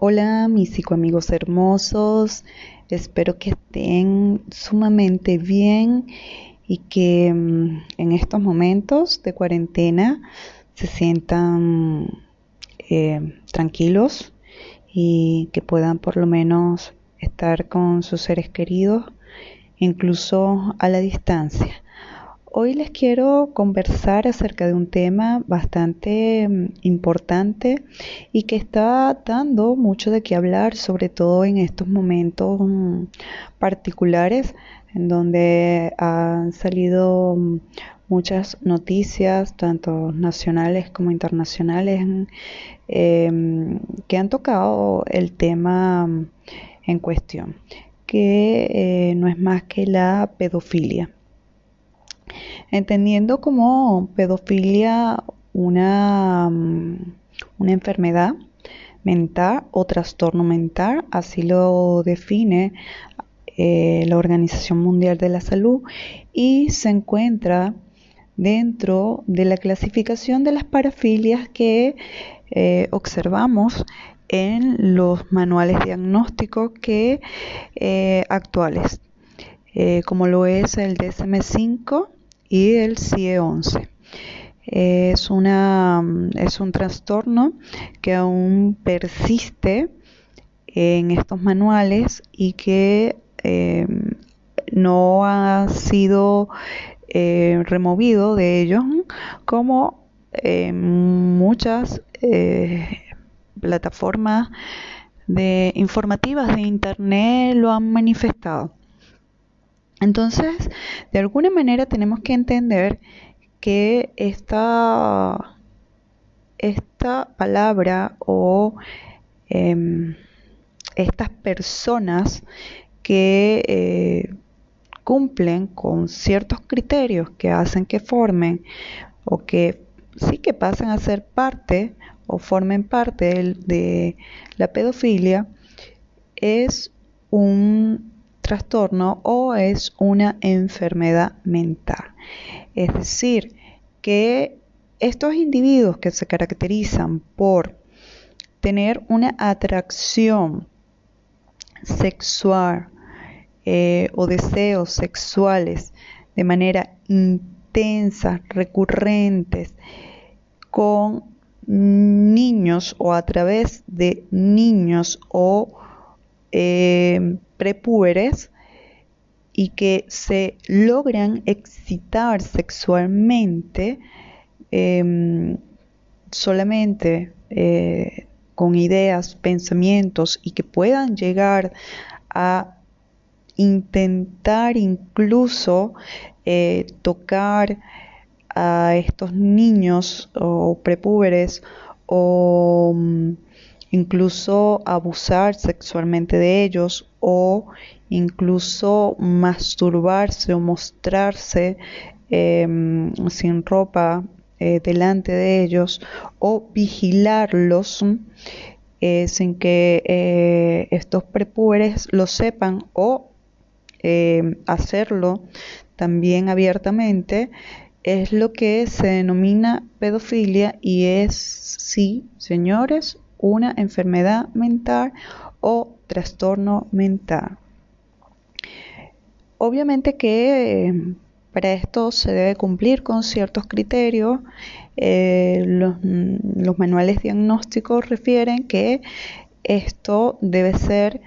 Hola mis psicoamigos hermosos, espero que estén sumamente bien y que mm, en estos momentos de cuarentena se sientan eh, tranquilos y que puedan por lo menos estar con sus seres queridos, incluso a la distancia. Hoy les quiero conversar acerca de un tema bastante mm, importante y que está dando mucho de qué hablar, sobre todo en estos momentos mm, particulares en donde han salido mm, muchas noticias, tanto nacionales como internacionales, em, que han tocado el tema en cuestión, que eh, no es más que la pedofilia entendiendo como pedofilia una, mm, una enfermedad mental o trastorno mental, así lo define eh, la Organización Mundial de la Salud y se encuentra dentro de la clasificación de las parafilias que eh, observamos en los manuales diagnósticos que eh, actuales, como lo es el DSM-5 y el CIE-11. Es, una, es un trastorno que aún persiste en estos manuales y que em, no ha sido eh, removido de ellos como muchas eh, plataformas de informativas de internet lo han manifestado. Entonces, de alguna manera tenemos que entender que esta, esta palabra o em, estas personas que eh, cumplen con ciertos criterios que hacen que formen o que sí que pasen a ser parte o formen parte de la pedofilia es un trastorno o es una enfermedad mental. Es decir, que estos individuos que se caracterizan por tener una atracción sexual eh, o deseos sexuales de manera intensa, recurrentes, con niños o a través de niños o eh, prepúberes y que se logran excitar sexualmente em, solamente eh, con ideas, pensamientos y que puedan llegar a intentar incluso eh, tocar a estos niños o prepúberes o mm, incluso abusar sexualmente de ellos o incluso masturbarse o mostrarse em, sin ropa eh, delante de ellos o vigilarlos eh, sin que eh, estos prepúberes lo sepan o em, hacerlo también abiertamente es lo que se denomina pedofilia y es, sí, señores, una enfermedad mental o trastorno mental. Obviamente que eh, para esto se debe cumplir con ciertos criterios. Eh, mm, los, manuales diagnósticos refieren que esto debe ser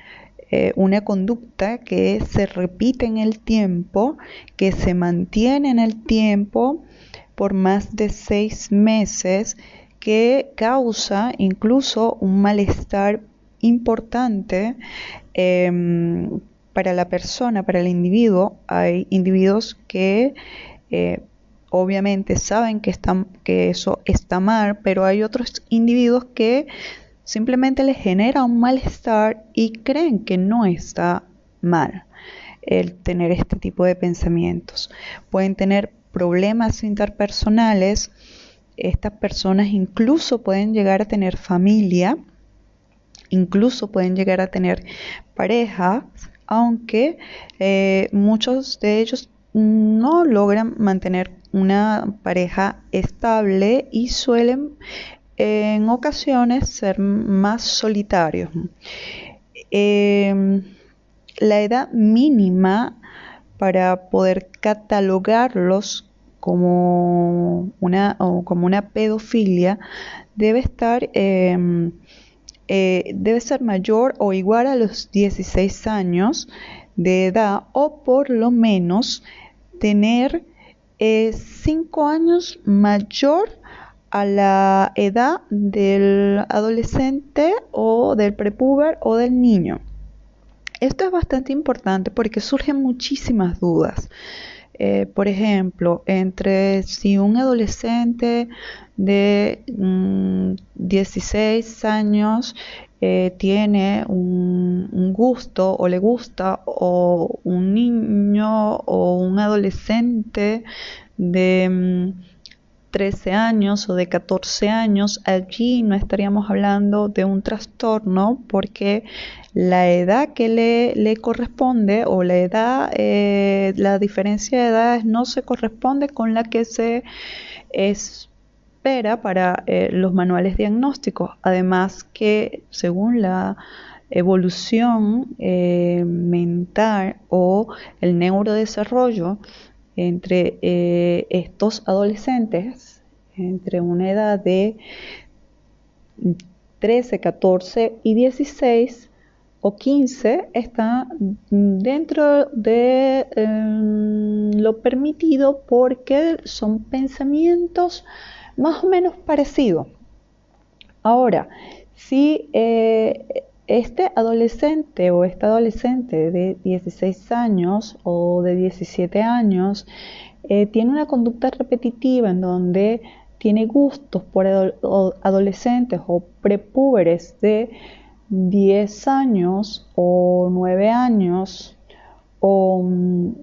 eh, una conducta que se repite en el tiempo, que se mantiene en el tiempo por más de seis meses que causa incluso un malestar importante em, para la persona, para el individuo. Hay individuos que eh, obviamente saben que, eso está mal, pero hay otros individuos que simplemente les genera un malestar y creen que no está mal el tener este tipo de pensamientos. Pueden tener problemas interpersonales estas personas incluso pueden llegar a tener familia, incluso pueden llegar a tener pareja, aunque eh, muchos de ellos no logran mantener una pareja estable y suelen en ocasiones ser más solitarios. Em, la edad mínima para poder catalogarlos como una, como una pedofilia debe estar em, eh, debe ser mayor o igual a los 16 años de edad o por lo menos tener 5 eh, años mayor a la edad del adolescente o del prepuber o del niño. Esto es bastante importante porque surgen muchísimas dudas. Eh, por ejemplo, entre si un adolescente de 16 mm, años eh, tiene un, gusto o le gusta o un niño o un adolescente de 13 mm, años o de 14 años, allí no estaríamos hablando de un trastorno porque la edad que le, corresponde o la edad, eh, la diferencia de edades no se corresponde con la que se es espera para eh, los manuales diagnósticos. Además que según la evolución eh, mental o el neurodesarrollo entre estos adolescentes, entre una edad de 13, 14 y 16 o 15, está dentro de em, lo permitido porque son pensamientos más o menos parecido. Ahora, si eh, este adolescente o esta adolescente de 16 años o de 17 años eh, tiene una conducta repetitiva en donde tiene gustos por adolescentes o prepúberes de 10 años o 9 años o 11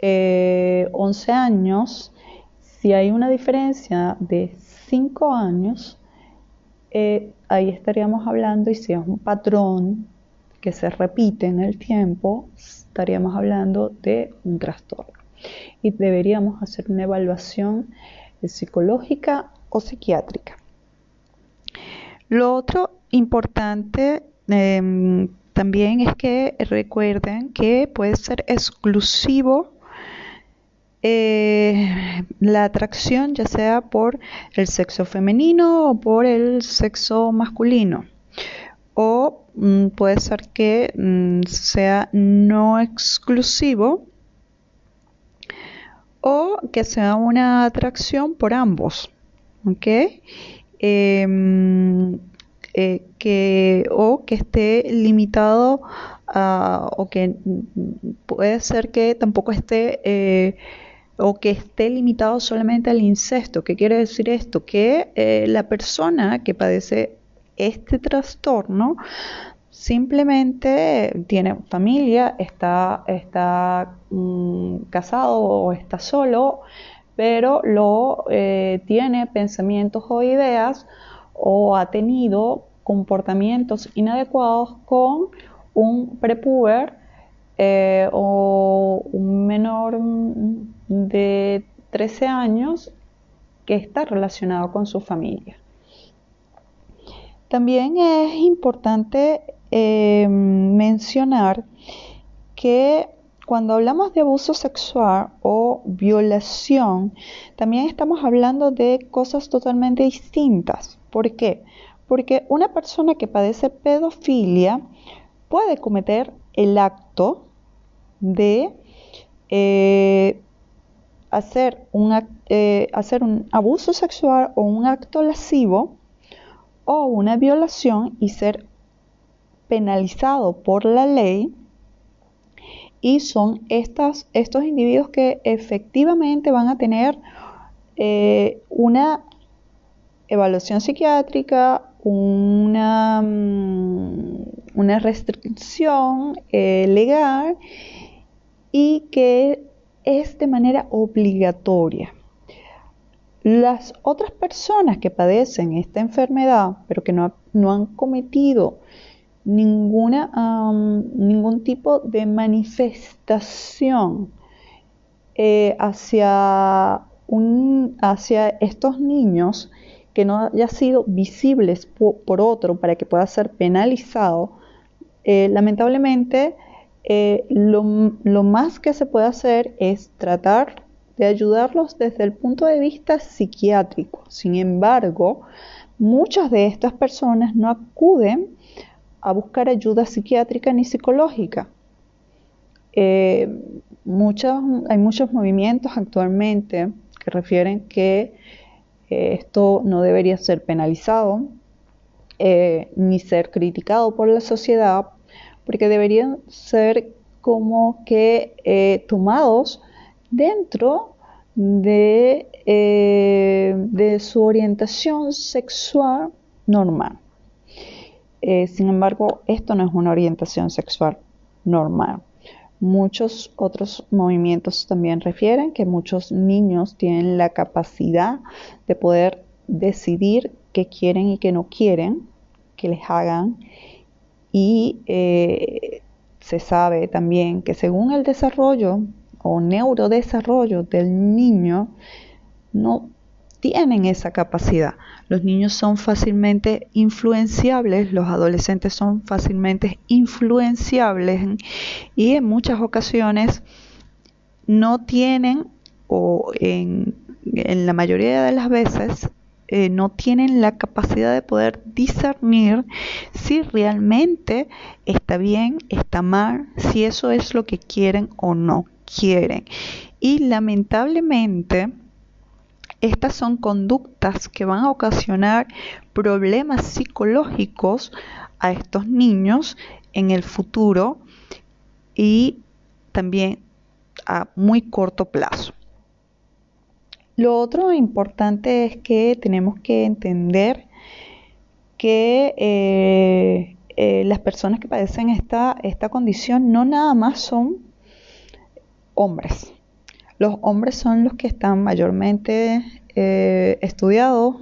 eh, años, si hay una diferencia de 5 años, eh, ahí estaríamos hablando, y si es un patrón que se repite en el tiempo, estaríamos hablando de un trastorno. Y deberíamos hacer una evaluación psicológica o psiquiátrica. Lo otro importante em, también es que recuerden que puede ser exclusivo eh, la atracción ya sea por el sexo femenino o por el sexo masculino. O mm, puede ser que mm, sea no exclusivo o que sea una atracción por ambos. ¿ok? Em, eh, que, o que esté limitado a, o que puede ser que tampoco esté eh, o que esté limitado solamente al incesto. ¿Qué quiere decir esto? Que eh, la persona que padece este trastorno simplemente tiene familia, está, está mm, casado o está solo, pero lo eh, tiene pensamientos o ideas o ha tenido comportamientos inadecuados con un prepuber eh, o un menor de 13 años que está relacionado con su familia. También es importante eh, mencionar que cuando hablamos de abuso sexual o violación, también estamos hablando de cosas totalmente distintas. ¿Por qué? Porque una persona que padece pedofilia puede cometer el acto de eh, eh, hacer un abuso sexual o un acto lascivo o una violación y ser penalizado por la ley y son estos individuos que efectivamente van a tener eh, una evaluación psiquiátrica, una, mm, una restricción legal y que es de manera obligatoria. Las otras personas que padecen esta enfermedad, pero que no, han cometido ninguna, ningún tipo de manifestación eh, hacia, hacia estos niños que no haya sido visibles por, otro para que pueda ser penalizado, eh, lamentablemente eh, lo, lo más que se puede hacer es tratar de ayudarlos desde el punto de vista psiquiátrico. Sin embargo, muchas de estas personas no acuden a buscar ayuda psiquiátrica ni psicológica. Eh, hay muchos movimientos actualmente que refieren que eh, esto no debería ser penalizado eh, ni ser criticado por la sociedad, porque deberían ser como que tomados dentro de, de su orientación sexual normal. Sin embargo, esto no es una orientación sexual normal. Muchos otros movimientos también refieren que muchos niños tienen la capacidad de poder decidir qué quieren y qué no quieren que les hagan y eh, se sabe también que según el desarrollo o neurodesarrollo del niño no tienen esa capacidad. Los niños son fácilmente influenciables, los adolescentes son fácilmente influenciables y en muchas ocasiones no tienen o en, la mayoría de las veces eh, no tienen la capacidad de poder discernir si realmente está bien, está mal, si eso es lo que quieren o no quieren. Y lamentablemente estas son conductas que van a ocasionar problemas psicológicos a estos niños en el futuro y también a muy corto plazo. Lo otro importante es que tenemos que entender que eh, eh, las personas que padecen esta, esta condición no nada más son hombres, los hombres son los que están mayormente eh, estudiados,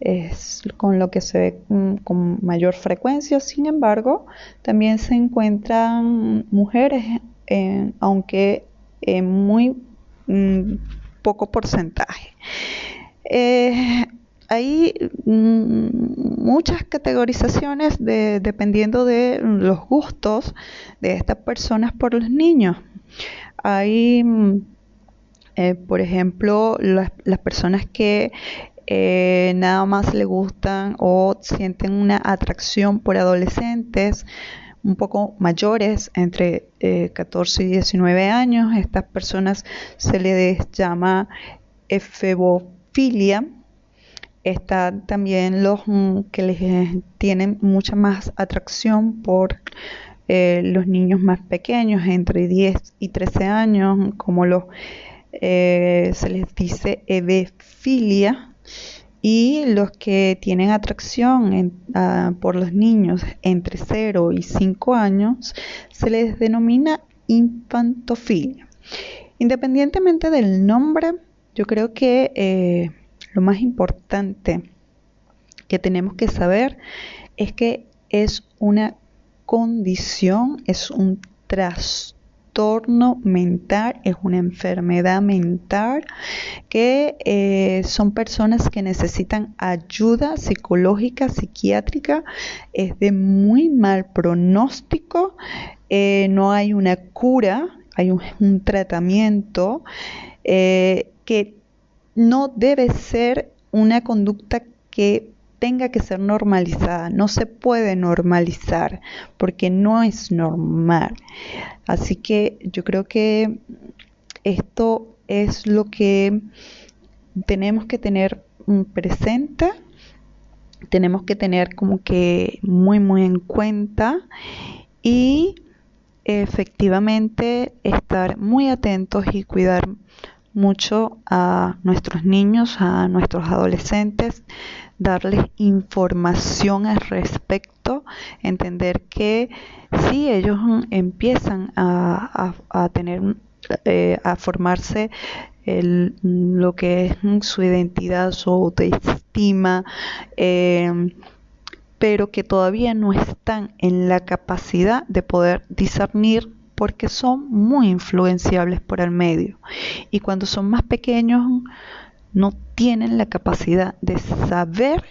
es con lo que se ve mm, con mayor frecuencia, sin embargo, también se encuentran mujeres, aunque en muy mm, poco porcentaje. Eh, hay mm, muchas categorizaciones dependiendo de los gustos de estas personas por los niños. Hay eh, por ejemplo, las, personas que eh, nada más le gustan o sienten una atracción por adolescentes un poco mayores, entre 14 eh, y 19 años, estas personas se les llama efebofilia. Están también los mm, que les tienen mucha más atracción por los niños más pequeños, entre 10 y 13 años, como los eh, se les dice evefilia y los que tienen atracción ah, por los niños entre 0 y 5 años se les denomina infantofilia. Independientemente del nombre, yo creo que eh, lo más importante que tenemos que saber es que es una condición, es un trastorno mental, es una enfermedad mental que eh, son personas que necesitan ayuda psicológica, psiquiátrica, es de muy mal pronóstico, eh, no hay una cura, hay un, tratamiento eh, que no debe ser una conducta que tenga que ser normalizada. No se puede normalizar porque no es normal. Así que yo creo que esto es lo que tenemos que tener presente, tenemos que tener como que muy muy en cuenta y efectivamente estar muy atentos y cuidar mucho a nuestros niños, a nuestros adolescentes, darles información al respecto, entender que si ellos empiezan a, tener, eh, a formarse lo que es su identidad, su autoestima, em, pero que todavía no están en la capacidad de poder discernir porque son muy influenciables por el medio. Y cuando son más pequeños, no tienen la capacidad de saber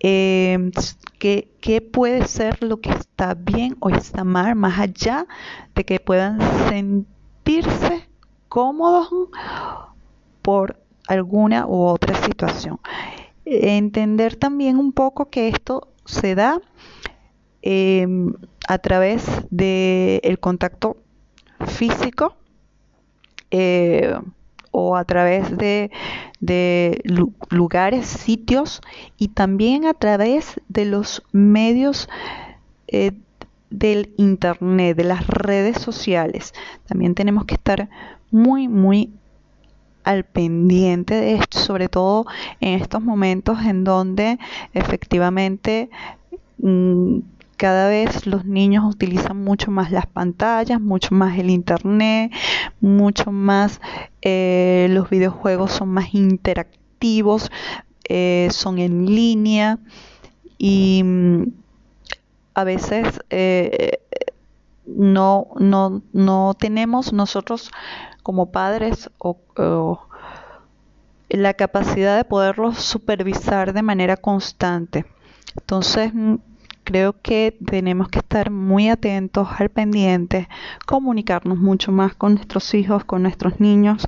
eh, qué, puede ser lo que está bien o está mal, más allá de que puedan sentirse cómodos por alguna u otra situación. Entender también un poco que esto se da eh, a través del contacto físico eh, o a través de, lugares, sitios y también a través de los medios eh, del Internet, de las redes sociales. También tenemos que estar muy, muy al pendiente de esto, sobre todo en estos momentos en donde efectivamente mm, cada vez los niños utilizan mucho más las pantallas, mucho más el internet, mucho más eh, los videojuegos son más interactivos, eh, son en línea y mm, a veces eh, no, no, no tenemos nosotros como padres o, la capacidad de poderlos supervisar de manera constante. Entonces, mm, creo que tenemos que estar muy atentos al pendiente, comunicarnos mucho más con nuestros hijos, con nuestros niños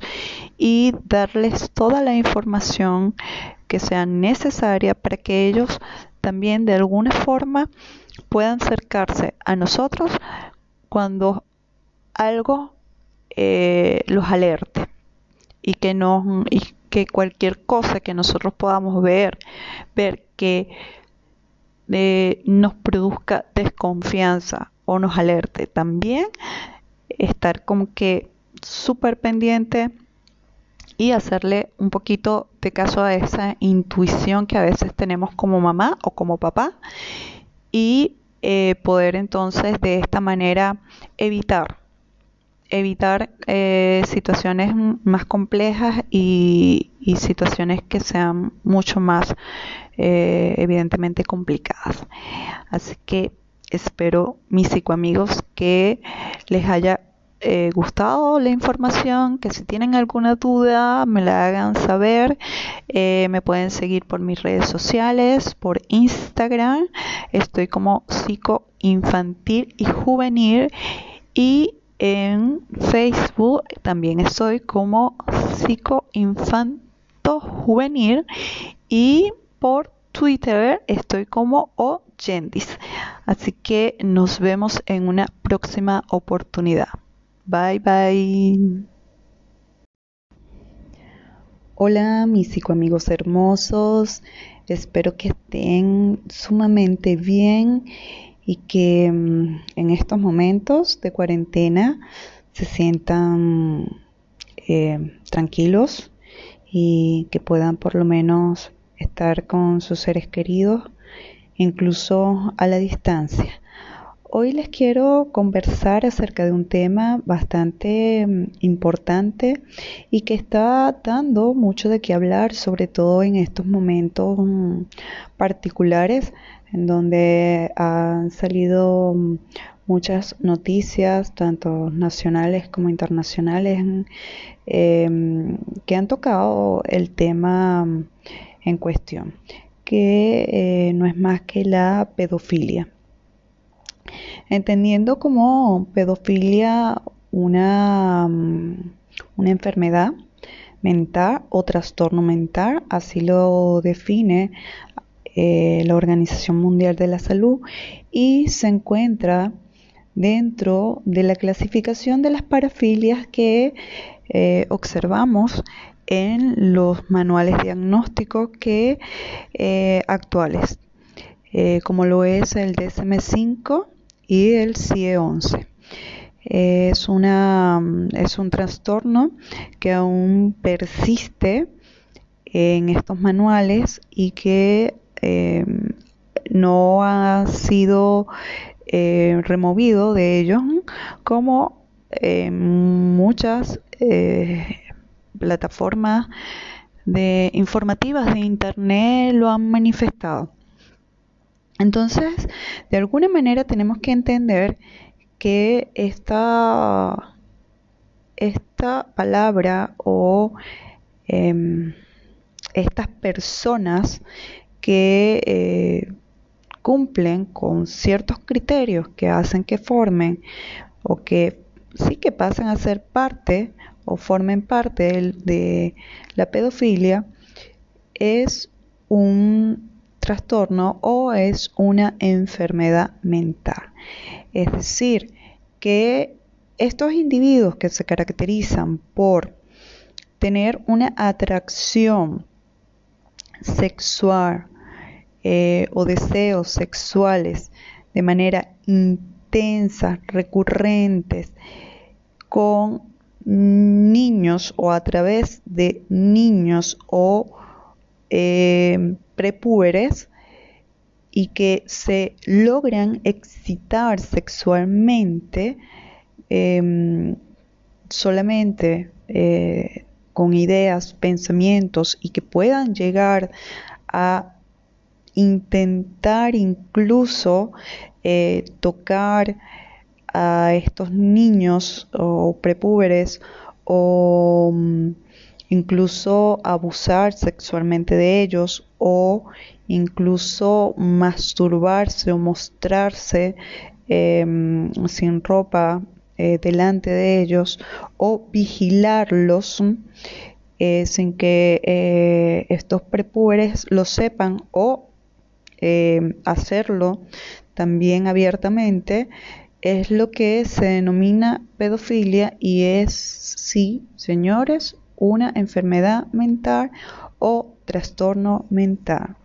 y darles toda la información que sea necesaria para que ellos también de alguna forma puedan acercarse a nosotros cuando algo eh, los alerte y que no y que cualquier cosa que nosotros podamos ver ver que nos produzca desconfianza o nos alerte. También estar como que súper pendiente y hacerle un poquito de caso a esa intuición que a veces tenemos como mamá o como papá y eh, poder entonces de esta manera evitar evitar eh, situaciones más complejas y, situaciones que sean mucho más eh, evidentemente complicadas. Así que espero, mis psicoamigos, que les haya eh, gustado la información, que si tienen alguna duda me la hagan saber. me pueden seguir por mis redes sociales, por Instagram. Estoy como psicoinfantil y juvenil. Y en Facebook también estoy como psicoinfanto juvenil y por Twitter estoy como Oyendis. Así que nos vemos en una próxima oportunidad. Bye bye. Hola mis psicoamigos hermosos, espero que estén sumamente bien y que mm, en estos momentos de cuarentena se sientan eh, tranquilos y que puedan por lo menos estar con sus seres queridos, incluso a la distancia. Hoy les quiero conversar acerca de un tema bastante mm, importante y que está dando mucho de qué hablar, sobre todo en estos momentos mm, particulares en donde han salido mm, muchas noticias, tanto nacionales como internacionales, em, que han tocado el tema mm, en cuestión, que eh, no es más que la pedofilia. Entendiendo como pedofilia una, mm, una enfermedad mental o trastorno mental, así lo define eh, la Organización Mundial de la Salud y se encuentra dentro de la clasificación de las parafilias que eh, observamos en los manuales diagnósticos que eh, actuales, como lo es el DSM-5 y el CIE-11. Es, una, es un trastorno que aún persiste en estos manuales y que Em, no ha sido eh, removido de ellos como muchas eh, plataformas de informativas de internet lo han manifestado. Entonces, de alguna manera tenemos que entender que esta, esta palabra o em, estas personas que eh, cumplen con ciertos criterios que hacen que formen o que sí que pasen a ser parte o formen parte de la pedofilia es un trastorno o es una enfermedad mental. Es decir, que estos individuos que se caracterizan por tener una atracción sexual eh, o deseos sexuales de manera intensa, recurrentes, con niños o a través de niños o eh, prepúberes y que se logran excitar sexualmente em, solamente eh, con ideas, pensamientos y que puedan llegar a intentar incluso eh, tocar a estos niños o prepúberes o mm, incluso abusar sexualmente de ellos o incluso masturbarse o mostrarse em, sin ropa eh, delante de ellos o vigilarlos eh, sin que estos prepúberes lo sepan o em, hacerlo también abiertamente es lo que se denomina pedofilia y es, sí, señores, una enfermedad mental o trastorno mental.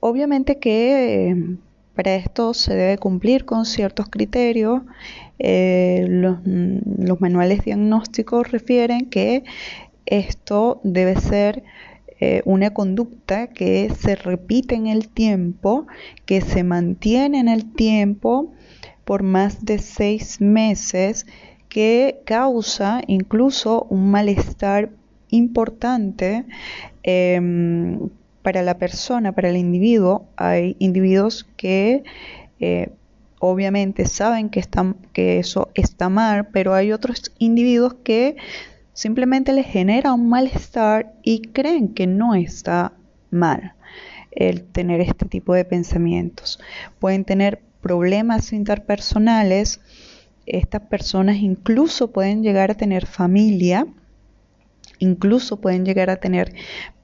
Obviamente que eh, para esto se debe cumplir con ciertos criterios. Eh, los, manuales diagnósticos refieren que esto debe ser eh, una conducta que se repite en el tiempo, que se mantiene en el tiempo por más de seis meses que causa incluso un malestar importante em, para la persona, para el individuo. Hay individuos que eh, obviamente saben que, están, que eso está mal, pero hay otros individuos que simplemente les genera un malestar y creen que no está mal el tener este tipo de pensamientos. Pueden tener problemas interpersonales estas personas incluso pueden llegar a tener familia, incluso pueden llegar a tener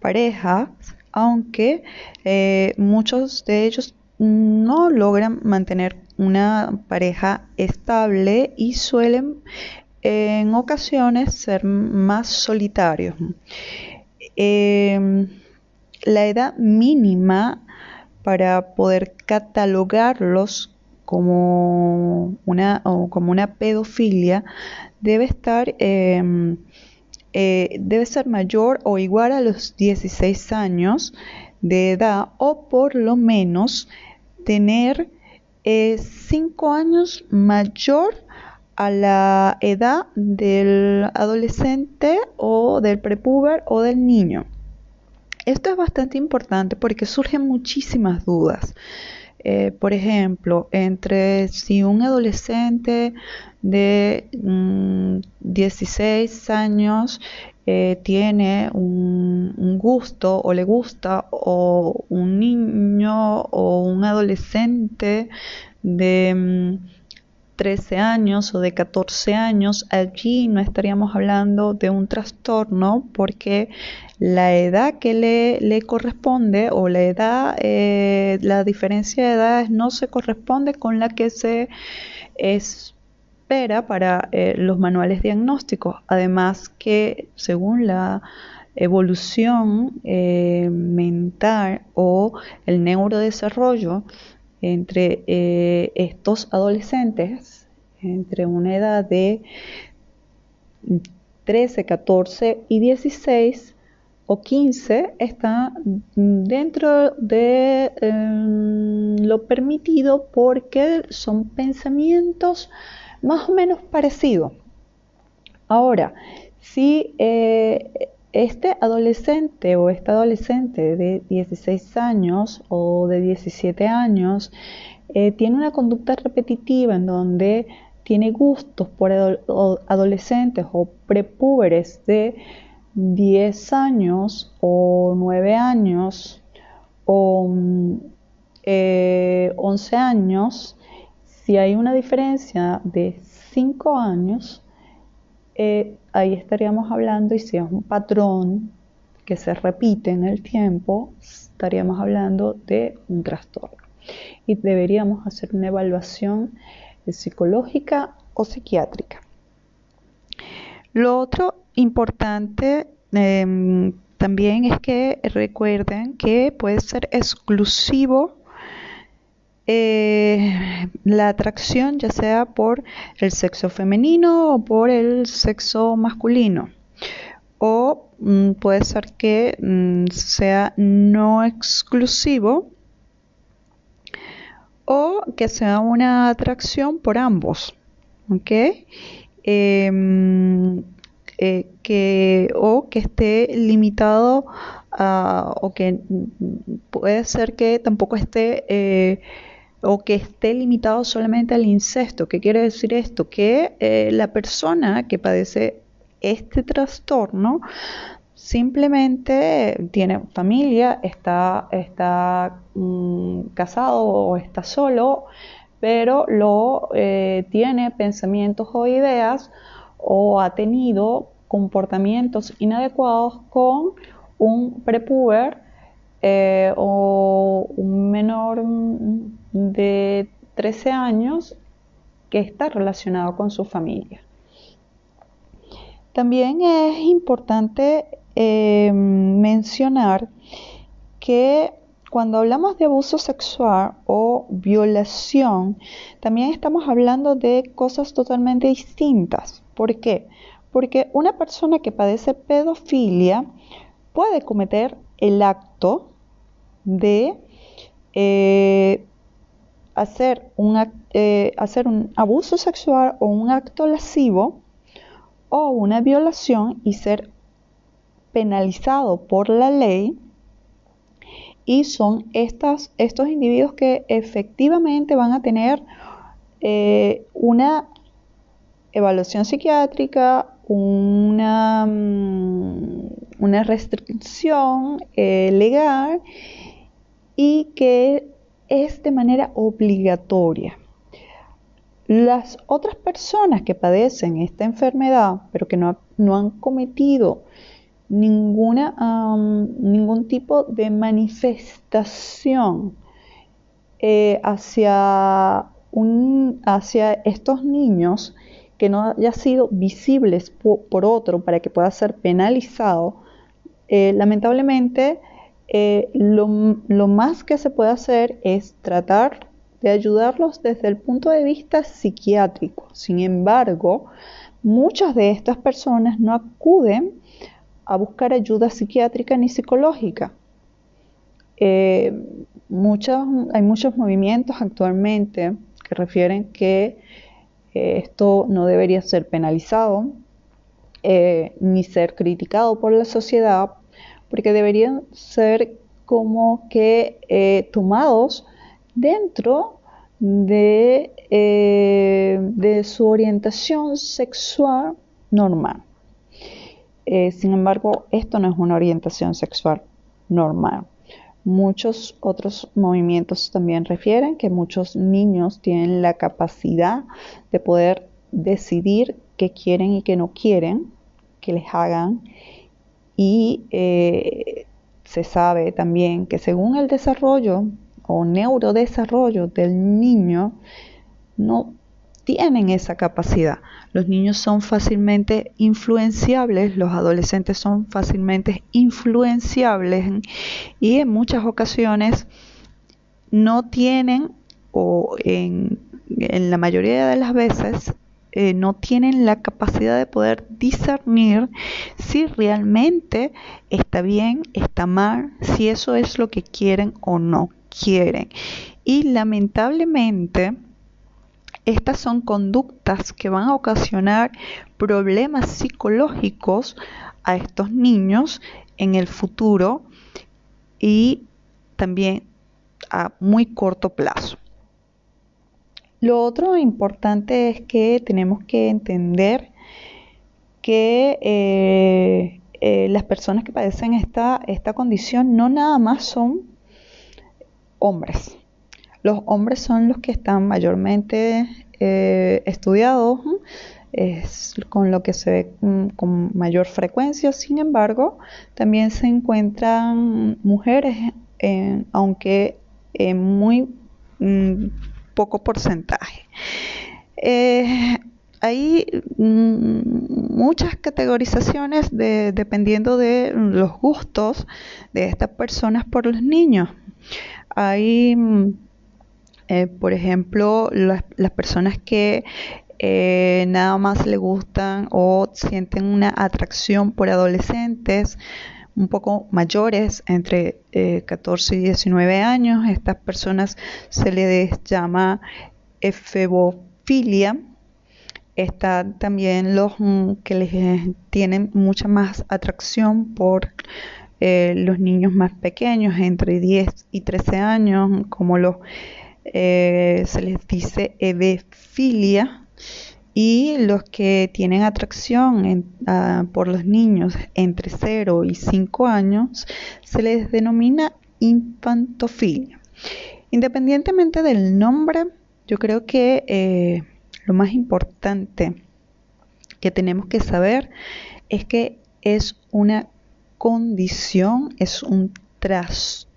pareja, aunque eh, muchos de ellos no logran mantener una pareja estable y suelen en ocasiones ser más solitarios. Em, la edad mínima para poder catalogarlos como una, como una pedofilia debe estar em, eh, debe ser mayor o igual a los 16 años de edad o por lo menos tener 5 eh, años mayor a la edad del adolescente o del prepuber o del niño. Esto es bastante importante porque surgen muchísimas dudas. Eh, por ejemplo, entre si un adolescente de 16 mm, años eh, tiene un, gusto o le gusta o un niño o un adolescente de 13 mm, años o de 14 años, allí no estaríamos hablando de un trastorno porque la edad que le, corresponde o la edad, eh, la diferencia de edades no se corresponde con la que se espera para eh, los manuales diagnósticos. Además que según la evolución eh, mental o el neurodesarrollo entre estos adolescentes, entre una edad de 13, 14 y 16, o 15 está dentro de em, lo permitido porque son pensamientos más o menos parecidos. Ahora, si eh, este adolescente o esta adolescente de 16 años o de 17 años eh, tiene una conducta repetitiva en donde tiene gustos por adolescentes o prepúberes de 10 años o 9 años o 11 mm, años, si hay una diferencia de 5 años, eh, ahí estaríamos hablando, y si es un patrón que se repite en el tiempo, estaríamos hablando de un trastorno. Y deberíamos hacer una evaluación psicológica o psiquiátrica. Lo otro importante em, también es que recuerden que puede ser exclusivo eh, la atracción ya sea por el sexo femenino o por el sexo masculino. O mm, puede ser que mm, sea no exclusivo o que sea una atracción por ambos. ¿Ok? Em, eh, que, o que esté limitado o que mm, puede ser que tampoco esté eh, o que esté limitado solamente al incesto. ¿Qué quiere decir esto? Que eh, la persona que padece este trastorno simplemente tiene familia, está, mm, casado o está solo, pero lo eh, tiene pensamientos o ideas o ha tenido comportamientos inadecuados con un prepuber eh, o un menor de 13 años que está relacionado con su familia. También es importante eh, mencionar que cuando hablamos de abuso sexual o violación, también estamos hablando de cosas totalmente distintas. ¿Por qué? Porque una persona que padece pedofilia puede cometer el acto de eh, hacer, un, eh, hacer un abuso sexual o un acto lascivo o una violación y ser penalizado por la ley. Y son estos individuos que efectivamente van a tener eh, una evaluación psiquiátrica, una, mm, una restricción legal y que es de manera obligatoria. Las otras personas que padecen esta enfermedad, pero que no, han cometido ninguna, ningún tipo de manifestación eh, hacia, hacia estos niños que no haya sido visibles por, otro para que pueda ser penalizado, eh, lamentablemente eh, lo, más que se puede hacer es tratar de ayudarlos desde el punto de vista psiquiátrico. Sin embargo, muchas de estas personas no acuden a buscar ayuda psiquiátrica ni psicológica. Eh, hay muchos movimientos actualmente que refieren que eh, esto no debería ser penalizado ni ser criticado por la sociedad porque deberían ser como que eh, tomados dentro de, eh, de, su orientación sexual normal. Eh, sin embargo, esto no es una orientación sexual normal. Muchos otros movimientos también refieren que muchos niños tienen la capacidad de poder decidir qué quieren y qué no quieren que les hagan y eh, se sabe también que según el desarrollo o neurodesarrollo del niño, no tienen esa capacidad. Los niños son fácilmente influenciables, los adolescentes son fácilmente influenciables y en muchas ocasiones no tienen o en, en la mayoría de las veces eh, no tienen la capacidad de poder discernir si realmente está bien, está mal, si eso es lo que quieren o no quieren. Y lamentablemente, estas son conductas que van a ocasionar problemas psicológicos a estos niños en el futuro y también a muy corto plazo. Lo otro importante es que tenemos que entender que eh, eh, las personas que padecen esta, esta condición no nada más son hombres. Los hombres son los que están mayormente eh, estudiados, es con lo que se ve mm, con mayor frecuencia. Sin embargo, también se encuentran mujeres, aunque muy mm, poco porcentaje. Eh, hay mm, muchas categorizaciones dependiendo de los gustos de estas personas por los niños. Hay, mm, eh, por ejemplo, las, personas que eh, nada más le gustan o sienten una atracción por adolescentes un poco mayores, entre 14 y 19 años. Estas personas se les llama efebofilia están también los mm, que les eh, tienen mucha más atracción por eh, los niños más pequeños, entre 10 y 13 años, como los eh, se les dice evefilia, y los que tienen atracción ah, por los niños entre 0 y 5 años se les denomina infantofilia. Independientemente del nombre, yo creo que lo más importante que tenemos que saber es que es una condición, es un trastorno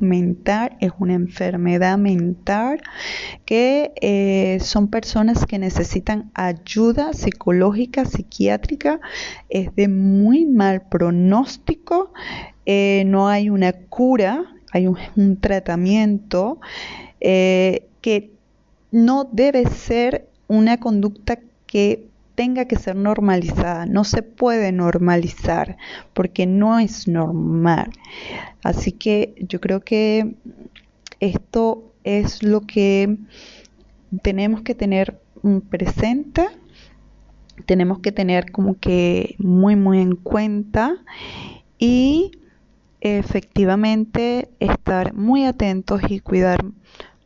mental, es una enfermedad mental, que eh, son personas que necesitan ayuda psicológica, psiquiátrica, es de muy mal pronóstico, eh, no hay una cura, hay un, tratamiento eh, que no debe ser una conducta que tenga que ser normalizada, no se puede normalizar porque no es normal. Así que yo creo que esto es lo que tenemos que tener presente, tenemos que tener como que muy muy en cuenta y efectivamente estar muy atentos y cuidar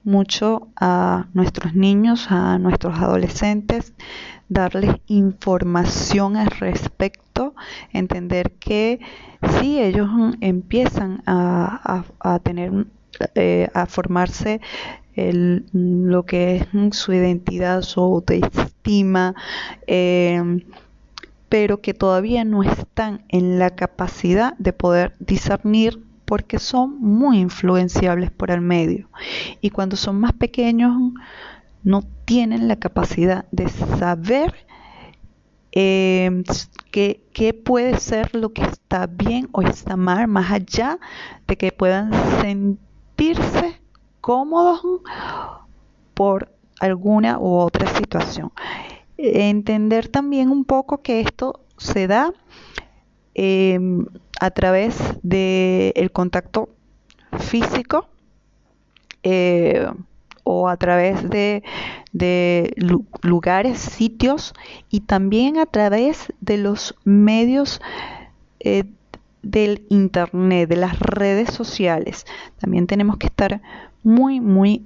mucho a nuestros niños, a nuestros adolescentes, darles información al respecto, entender que si ellos empiezan a, tener, eh, a formarse lo que es su identidad, su autoestima, eh, pero que todavía no están en la capacidad de poder discernir porque son muy influenciables por el medio. Y cuando son más pequeños no tienen la capacidad de saber eh, qué, puede ser lo que está bien o está mal, más allá de que puedan sentirse cómodos por alguna u otra situación. Entender también un poco que esto se da eh, a través del contacto físico eh, o a través de, lugares, sitios y también a través de los medios eh, del Internet, de las redes sociales. También tenemos que estar muy, muy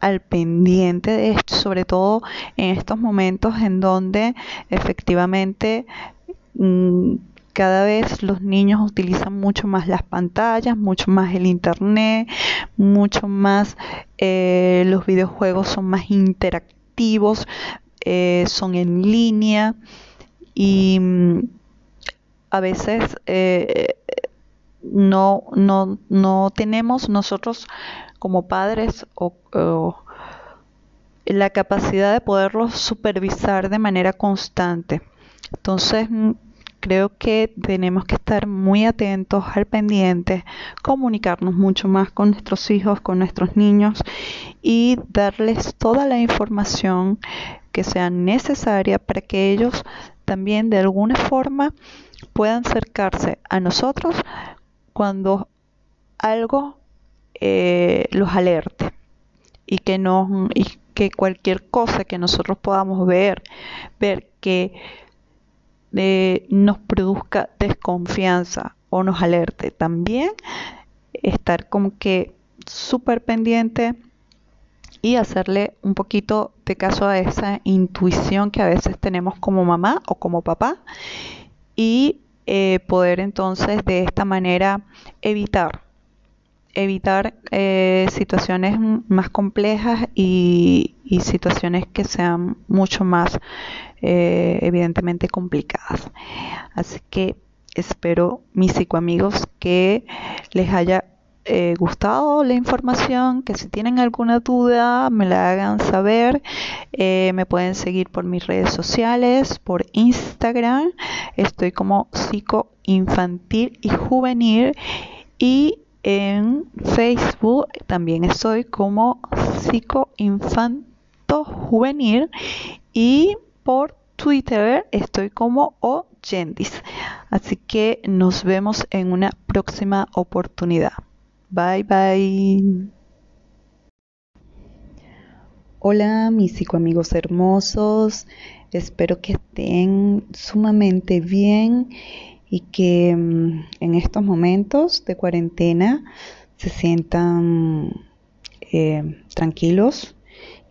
al pendiente de esto, sobre todo en estos momentos en donde efectivamente mm, cada vez los niños utilizan mucho más las pantallas, mucho más el internet, mucho más eh, los videojuegos son más interactivos, eh, son en línea y mm, a veces eh, no, no, no tenemos nosotros como padres o la capacidad de poderlos supervisar de manera constante. Entonces, mm, creo que tenemos que estar muy atentos al pendiente, comunicarnos mucho más con nuestros hijos, con nuestros niños y darles toda la información que sea necesaria para que ellos también de alguna forma puedan acercarse a nosotros cuando algo eh, los alerte y que no y que cualquier cosa que nosotros podamos ver ver que nos produzca desconfianza o nos alerte. También estar como que súper pendiente y hacerle un poquito de caso a esa intuición que a veces tenemos como mamá o como papá y eh, poder entonces de esta manera evitar evitar eh, situaciones más complejas y, situaciones que sean mucho más eh, evidentemente complicadas. Así que espero, mis psicoamigos, que les haya eh, gustado la información, que si tienen alguna duda me la hagan saber. me pueden seguir por mis redes sociales, por Instagram. Estoy como psicoinfantil y juvenil. Y en Facebook también estoy como psicoinfanto juvenil y por Twitter estoy como Oyendis. Así que nos vemos en una próxima oportunidad. Bye bye. Hola mis psicoamigos hermosos, espero que estén sumamente bien y que mm, en estos momentos de cuarentena se sientan eh, tranquilos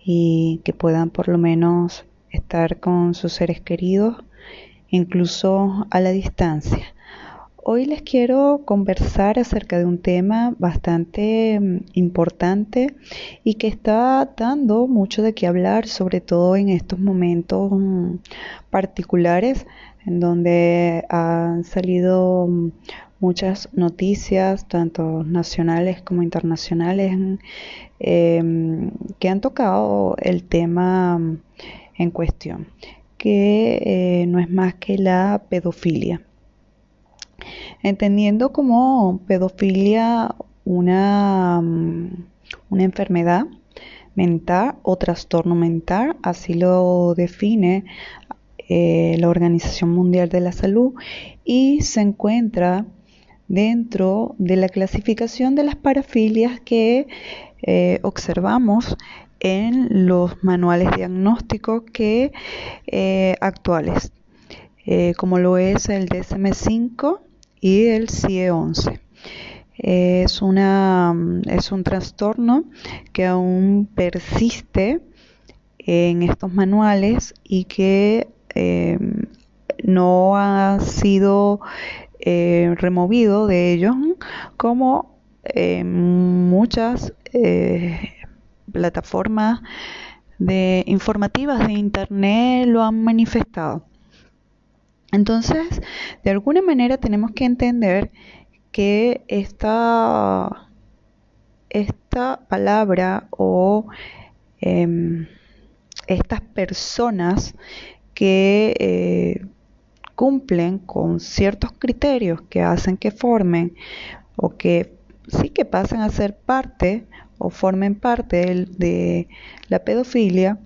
y que puedan por lo menos estar con sus seres queridos, incluso a la distancia. Hoy les quiero conversar acerca de un tema bastante mm, importante y que está dando mucho de qué hablar, sobre todo en estos momentos mm, particulares en donde han salido muchas noticias, tanto nacionales como internacionales, em, que han tocado el tema en cuestión, que eh, no es más que la pedofilia. Entendiendo como pedofilia una, una enfermedad mental o trastorno mental, así lo define eh, la Organización Mundial de la Salud y se encuentra dentro de la clasificación de las parafilias que eh, observamos en los manuales diagnósticos que eh, actuales, como lo es el DSM-5 y el CIE-11. Es, una, es un trastorno que aún persiste en estos manuales y que eh, no ha sido eh, removido de ellos como eh, muchas plataformas de informativas de internet lo han manifestado. Entonces, de alguna manera tenemos que entender que esta, esta palabra o em, estas personas que eh, cumplen con ciertos criterios que hacen que formen o que sí que pasen a ser parte o formen parte de, la pedofilia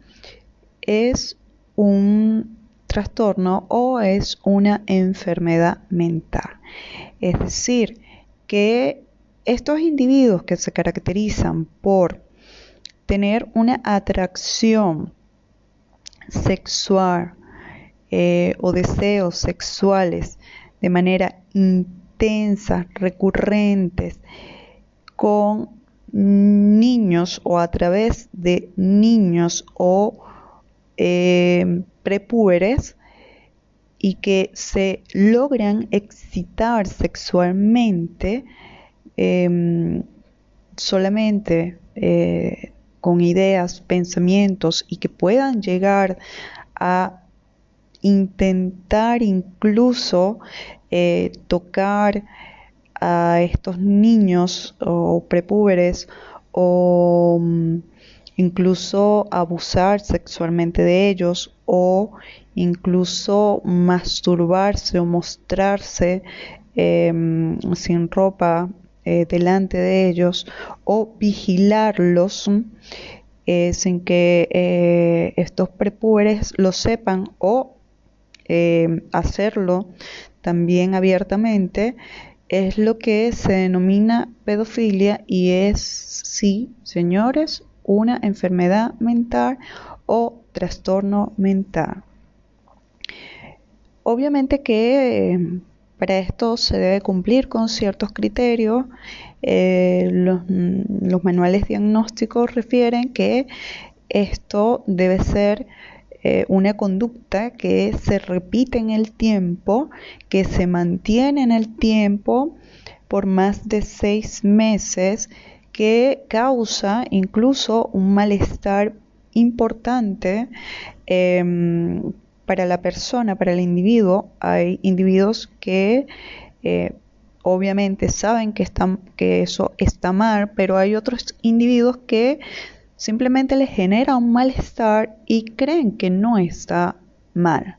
es un trastorno o es una enfermedad mental. Es decir, que estos individuos que se caracterizan por tener una atracción sexual eh, o deseos sexuales de manera intensa, recurrentes, con niños o a través de niños o eh, prepúberes y que se logran excitar sexualmente em, solamente eh, con ideas, pensamientos y que puedan llegar a intentar incluso eh, tocar a estos niños o prepúberes o mm, incluso abusar sexualmente de ellos o incluso masturbarse o mostrarse em, sin ropa eh, delante de ellos o vigilarlos eh, sin que eh, estos prepúberes lo sepan o eh, hacerlo también abiertamente, es lo que se denomina pedofilia y es, sí, señores, una enfermedad mental o trastorno mental. Obviamente que para esto se debe cumplir con ciertos criterios eh, los, manuales diagnósticos refieren que esto debe ser eh, una conducta que se repite en el tiempo, que se mantiene en el tiempo por más de seis meses, que causa incluso un malestar importante em, para la persona, para el individuo. Hay individuos que eh, obviamente saben que, están, que eso está mal, pero hay otros individuos que simplemente les genera un malestar y creen que no está mal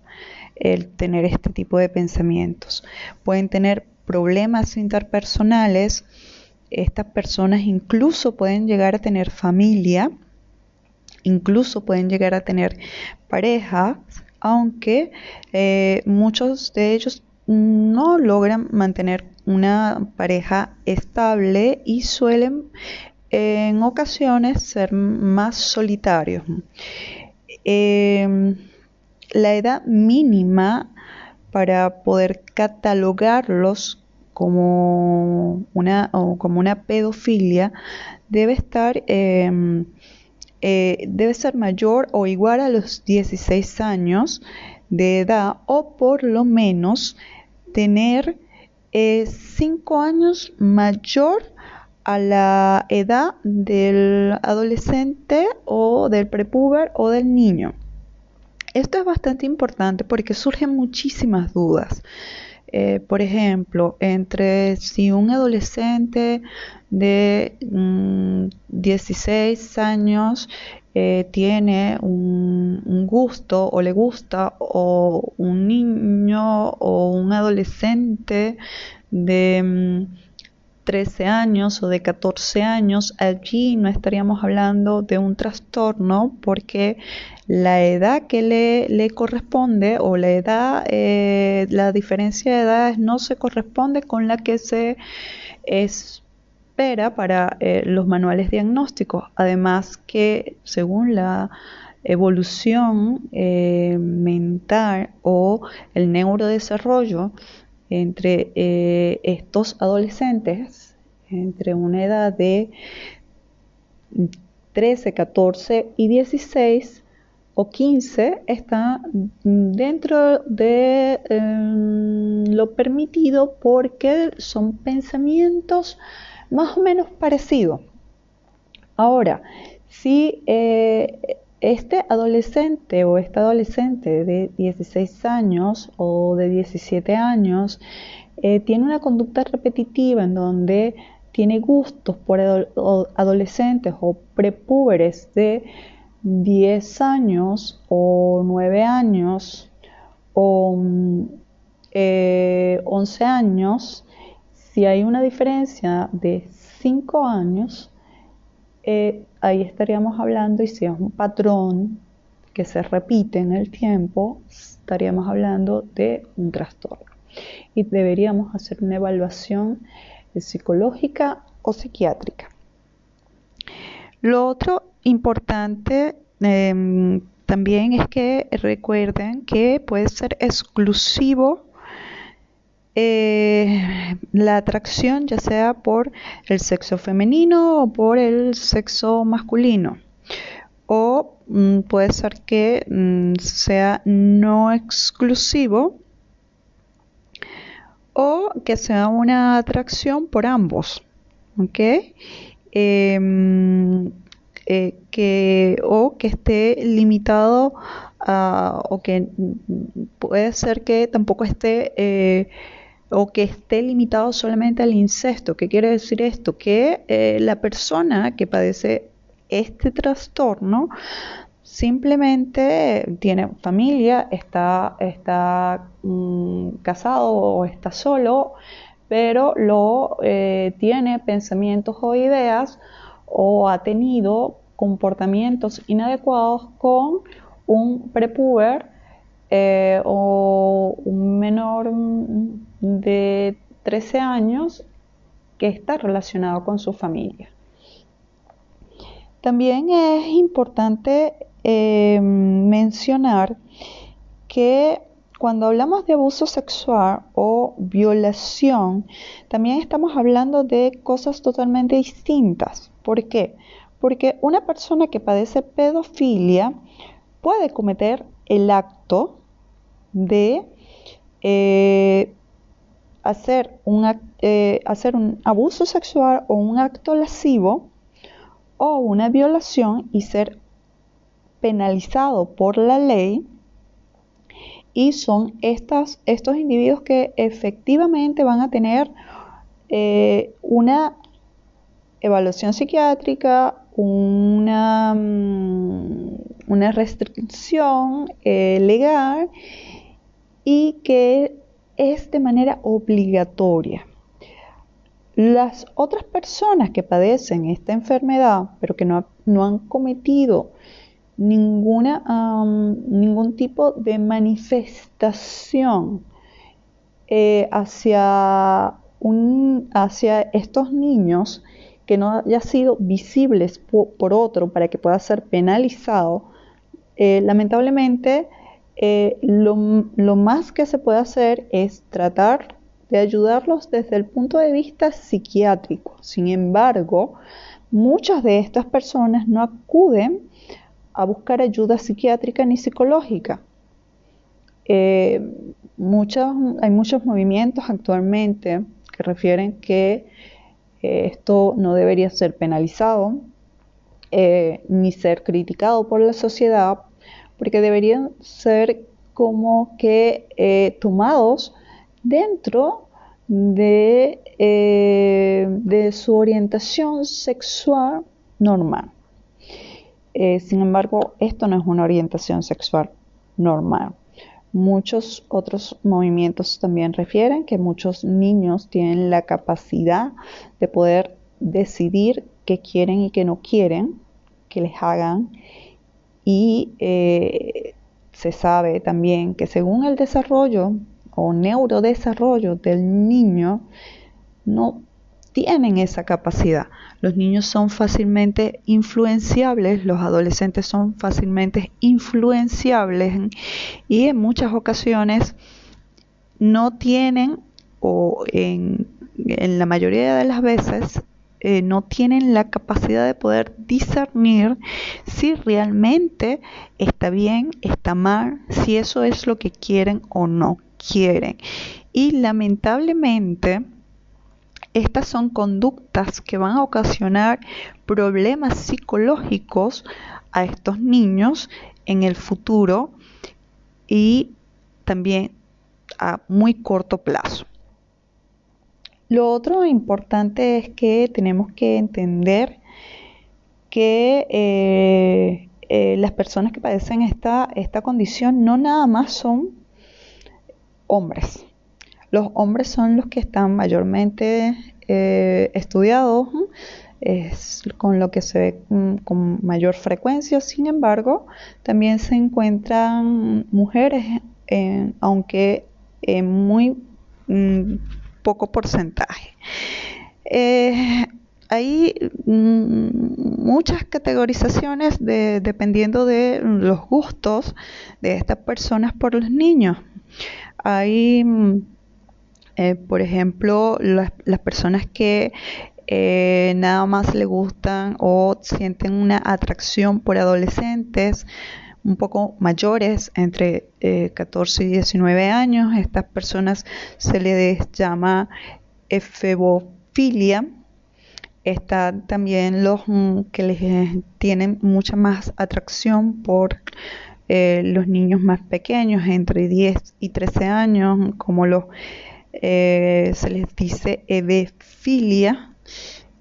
el tener este tipo de pensamientos. Pueden tener problemas interpersonales, estas personas incluso pueden llegar a tener familia, incluso pueden llegar a tener pareja, aunque eh, muchos de ellos no logran mantener una pareja estable y suelen en ocasiones ser más solitarios. Em, la edad mínima para poder catalogarlos como una, como una pedofilia debe estar em, eh, debe ser mayor o igual a los 16 años de edad o por lo menos tener 5 eh, años mayor a la edad del adolescente o del prepuber o del niño. Esto es bastante importante porque surgen muchísimas dudas. Eh, por ejemplo, entre si un adolescente de 16 mm, años eh, tiene un, gusto o le gusta o un niño o un adolescente de 13 mm, años o de 14 años, allí no estaríamos hablando de un trastorno porque la edad que le, corresponde o la edad, eh, la diferencia de edades no se corresponde con la que se es para eh, los manuales diagnósticos. Además que según la evolución eh, mental o el neurodesarrollo entre eh, estos adolescentes, entre una edad de 13, 14 y 16 o 15, está dentro de em, lo permitido porque son pensamientos más o menos parecido. Ahora, si eh, este adolescente o esta adolescente de 16 años o de 17 años eh, tiene una conducta repetitiva en donde tiene gustos por adolescentes o prepúberes de 10 años o 9 años o 11 mm, eh, años, si hay una diferencia de 5 años, eh, ahí estaríamos hablando, y si es un patrón que se repite en el tiempo, estaríamos hablando de un trastorno. Y deberíamos hacer una evaluación psicológica o psiquiátrica. Lo otro importante em, también es que recuerden que puede ser exclusivo eh, la atracción ya sea por el sexo femenino o por el sexo masculino. O mm, puede ser que mm, sea no exclusivo o que sea una atracción por ambos. Em, eh, que, o que esté limitado a, o que mm, puede ser que tampoco esté eh, o que esté limitado solamente al incesto. ¿Qué quiere decir esto? Que eh, la persona que padece este trastorno simplemente tiene familia, está, mm, casado o está solo, pero lo eh, tiene pensamientos o ideas o ha tenido comportamientos inadecuados con un prepuber eh, o un menor de 13 años que está relacionado con su familia. También es importante eh, mencionar que cuando hablamos de abuso sexual o violación, también estamos hablando de cosas totalmente distintas. ¿Por qué? Porque una persona que padece pedofilia puede cometer el acto de eh, hacer, un, eh, hacer un abuso sexual o un acto lascivo o una violación y ser penalizado por la ley. Y son estas, estos individuos que efectivamente van a tener eh, una evaluación psiquiátrica, una, mm, una restricción eh, legal y que es de manera obligatoria. Las otras personas que padecen esta enfermedad, pero que no, han cometido ninguna, ningún tipo de manifestación eh, hacia, hacia estos niños que no haya sido visibles por, otro para que pueda ser penalizado, eh, lamentablemente eh, lo, más que se puede hacer es tratar de ayudarlos desde el punto de vista psiquiátrico. Sin embargo, muchas de estas personas no acuden a buscar ayuda psiquiátrica ni psicológica. Eh, hay muchos movimientos actualmente que refieren que eh, esto no debería ser penalizado ni ser criticado por la sociedad, porque deberían ser como que tomados dentro de, de su orientación sexual normal. Eh, sin embargo, esto no es una orientación sexual normal. Muchos otros movimientos también refieren que muchos niños tienen la capacidad de poder decidir qué quieren y qué no quieren que les hagan y eh, se sabe también que según el desarrollo o neurodesarrollo del niño no tienen esa capacidad. Los niños son fácilmente influenciables, los adolescentes son fácilmente influenciables y en muchas ocasiones no tienen o en, la mayoría de las veces eh, no tienen la capacidad de poder discernir si realmente está bien, está mal, si eso es lo que quieren o no quieren. Y lamentablemente, estas son conductas que van a ocasionar problemas psicológicos a estos niños en el futuro y también a muy corto plazo. Lo otro importante es que tenemos que entender que eh, eh, las personas que padecen esta, esta condición no nada más son hombres, los hombres son los que están mayormente eh, estudiados, es con lo que se ve mm, con mayor frecuencia, sin embargo, también se encuentran mujeres, aunque muy mm, poco porcentaje. Eh, hay mm, muchas categorizaciones dependiendo de los gustos de estas personas por los niños. Hay eh, por ejemplo, las, personas que eh, nada más le gustan o sienten una atracción por adolescentes un poco mayores, entre 14 eh, y 19 años. Estas personas se les llama efebofilia. Están también los mm, que les tienen mucha más atracción por los niños más pequeños, entre 10 y 13 años, como los eh, se les dice evefilia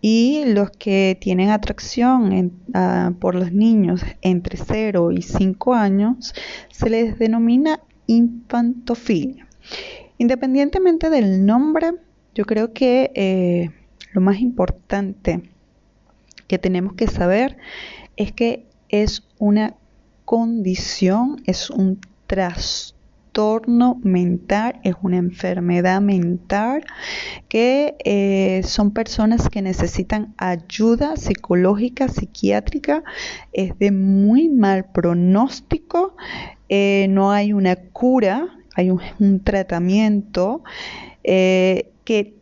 y los que tienen atracción ah, por los niños entre 0 y 5 años se les denomina infantofilia. Independientemente del nombre, yo creo que eh, lo más importante que tenemos que saber es que es una condición, es un trastorno mental, es una enfermedad mental que eh, son personas que necesitan ayuda psicológica, psiquiátrica, es de muy mal pronóstico, eh, no hay una cura, hay un, tratamiento eh, que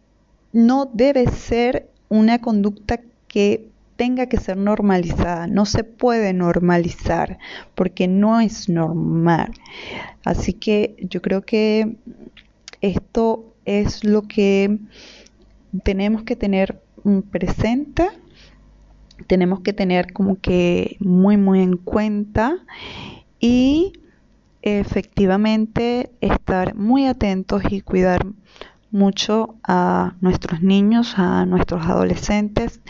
no debe ser una conducta que tenga que ser normalizada. No se puede normalizar porque no es normal. Así que yo creo que esto es lo que tenemos que tener presente, tenemos que tener como que muy, muy en cuenta y efectivamente estar muy atentos y cuidar mucho a nuestros niños, a nuestros adolescentes,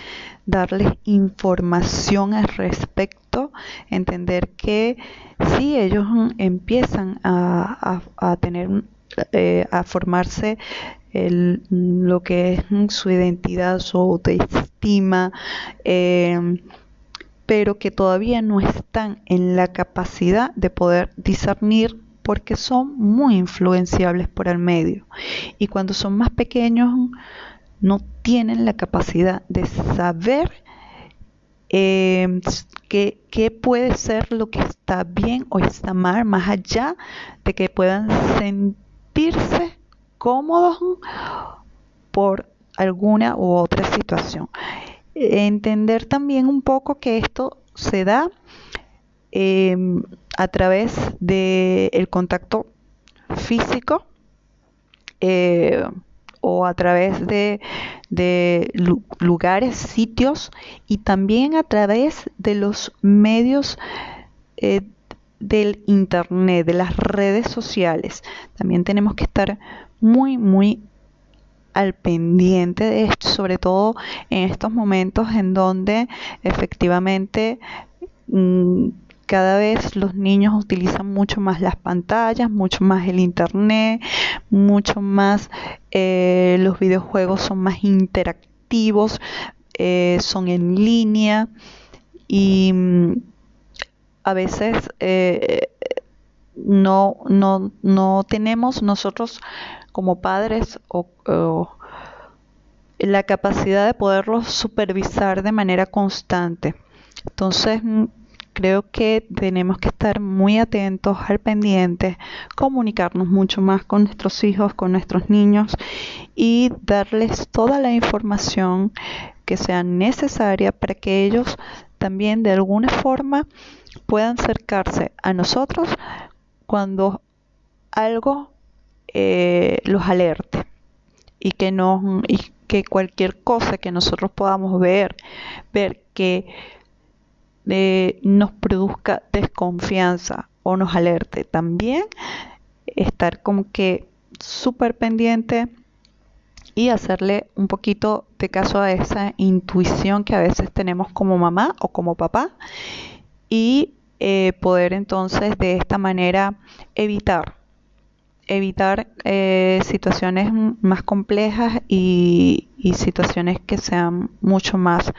darles información al respecto, entender que si ellos empiezan a, tener, eh, a formarse lo que es su identidad, su autoestima, eh, pero que todavía no están en la capacidad de poder discernir porque son muy influenciables por el medio. Y cuando son más pequeños no tienen la capacidad de saber eh, qué, puede ser lo que está bien o está mal, más allá de que puedan sentirse cómodos por alguna u otra situación. Entender también un poco que esto se da Em, a través del contacto físico eh, o a través de, lugares, sitios y también a través de los medios eh, del Internet, de las redes sociales. También tenemos que estar muy, muy al pendiente de esto, sobre todo en estos momentos en donde efectivamente mm, cada vez los niños utilizan mucho más las pantallas, mucho más el internet, mucho más eh, los videojuegos son más interactivos, eh, son en línea y mm, a veces eh, no, no, no tenemos nosotros como padres o la capacidad de poderlos supervisar de manera constante. Entonces, mm, creo que tenemos que estar muy atentos al pendiente, comunicarnos mucho más con nuestros hijos, con nuestros niños y darles toda la información que sea necesaria para que ellos también de alguna forma puedan acercarse a nosotros cuando algo eh, los alerte y que no y que cualquier cosa que nosotros podamos ver ver que nos produzca desconfianza o nos alerte. También estar como que súper pendiente y hacerle un poquito de caso a esa intuición que a veces tenemos como mamá o como papá y eh, poder entonces de esta manera evitar evitar eh, situaciones más complejas y, situaciones que sean mucho más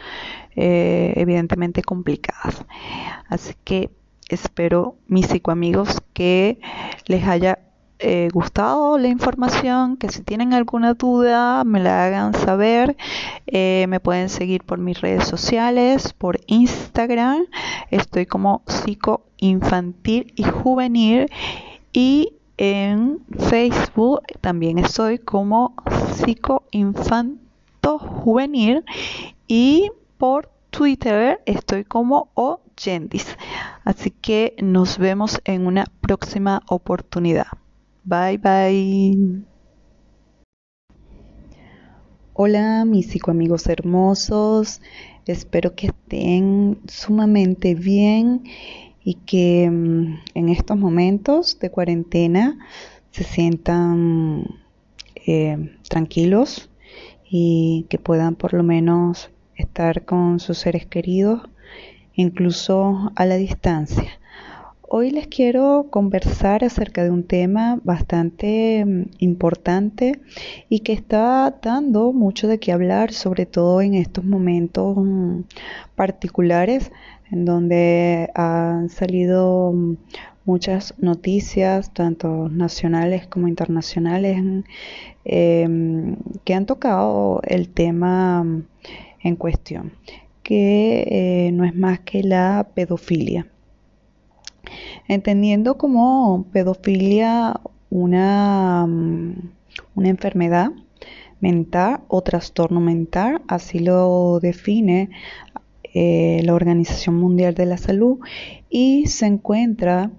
eh, evidentemente complicadas. Así que espero, mis psicoamigos, que les haya eh, gustado la información, que si tienen alguna duda me la hagan saber. me pueden seguir por mis redes sociales, por Instagram. Estoy como psicoinfantil y juvenil. Y en Facebook también estoy como psicoinfanto juvenil y por Twitter estoy como Oyendis. Así que nos vemos en una próxima oportunidad. Bye bye. Hola mis psicoamigos hermosos, espero que estén sumamente bien y que mm, en estos momentos de cuarentena se sientan eh, tranquilos y que puedan por lo menos estar con sus seres queridos incluso a la distancia. Hoy les quiero conversar acerca de un tema bastante mm, importante y que está dando mucho de qué hablar, sobre todo en estos momentos mm, particulares en donde han salido muchas noticias, tanto nacionales como internacionales, em, que han tocado el tema en cuestión, que eh, no es más que la pedofilia. Entendiendo como pedofilia una, una enfermedad mental o trastorno mental, así lo define eh, la Organización Mundial de la Salud y se encuentra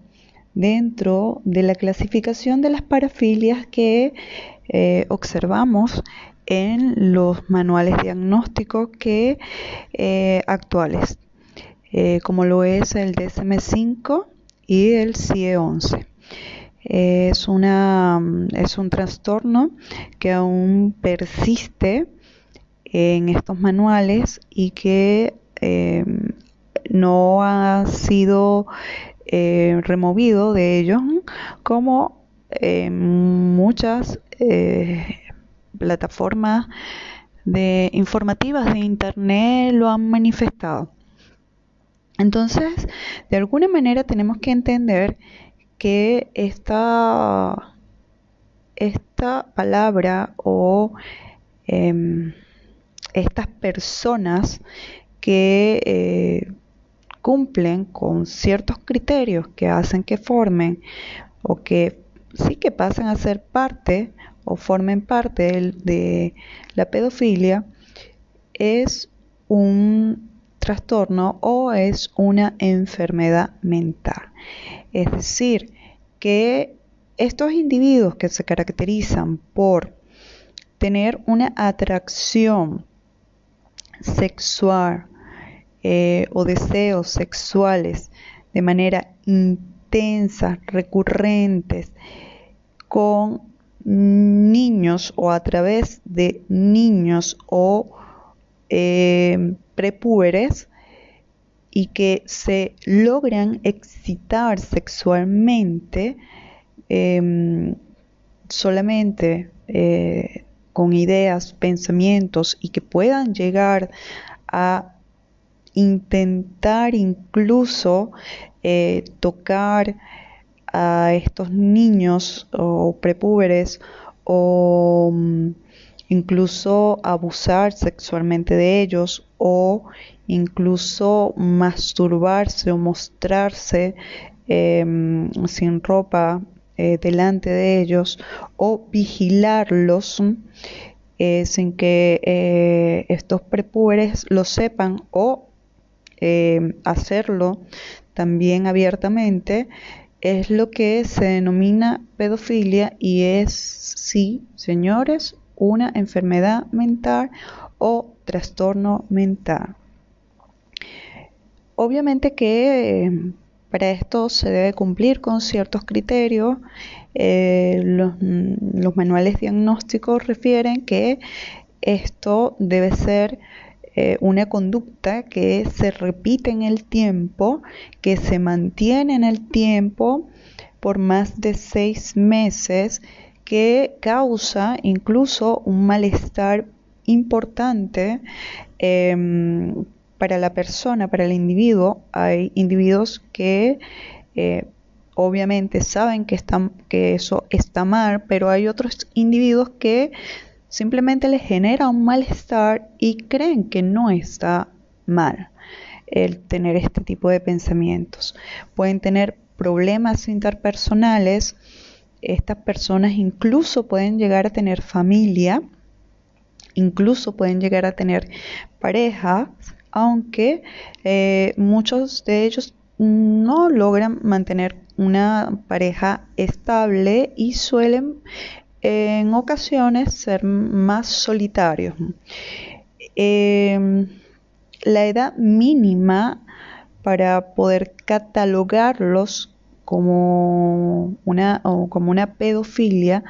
dentro de la clasificación de las parafilias que eh, observamos en los manuales diagnósticos que eh, actuales, como lo es el DSM-5 y el CIE-11. Es, una, es un trastorno que aún persiste en estos manuales y que eh, no ha sido eh, removido de ellos como eh, muchas plataformas de informativas de internet lo han manifestado. Entonces, de alguna manera tenemos que entender que esta, esta palabra o em, estas personas que eh, cumplen con ciertos criterios que hacen que formen o que sí que pasen a ser parte o formen parte de la pedofilia es un trastorno o es una enfermedad mental. Es decir, que estos individuos que se caracterizan por tener una atracción sexual eh, o deseos sexuales de manera intensa, recurrentes, con niños o a través de niños o eh, y que se logran excitar sexualmente em, solamente eh, con ideas, pensamientos y que puedan llegar a intentar incluso eh, tocar a estos niños o prepúberes o mm, incluso abusar sexualmente de ellos o incluso masturbarse o mostrarse em, sin ropa eh, delante de ellos o vigilarlos eh, sin que eh, estos prepúberes lo sepan o em, hacerlo también abiertamente es lo que se denomina pedofilia y es, sí, señores, una enfermedad mental o trastorno mental. Obviamente que para esto se debe cumplir con ciertos criterios. Eh, mm, los, manuales diagnósticos refieren que esto debe ser eh, una conducta que se repite en el tiempo, que se mantiene en el tiempo por más de seis meses, que causa incluso un malestar importante em, para la persona, para el individuo, hay individuos que eh, obviamente saben que, eso está mal, pero hay otros individuos que simplemente les genera un malestar y creen que no está mal el tener este tipo de pensamientos. Pueden tener problemas interpersonales, estas personas incluso pueden llegar a tener familia, incluso pueden llegar a tener pareja aunque eh, muchos de ellos no logran mantener una pareja estable y suelen en ocasiones ser más solitarios. Em, la edad mínima para poder catalogarlos como una, como una pedofilia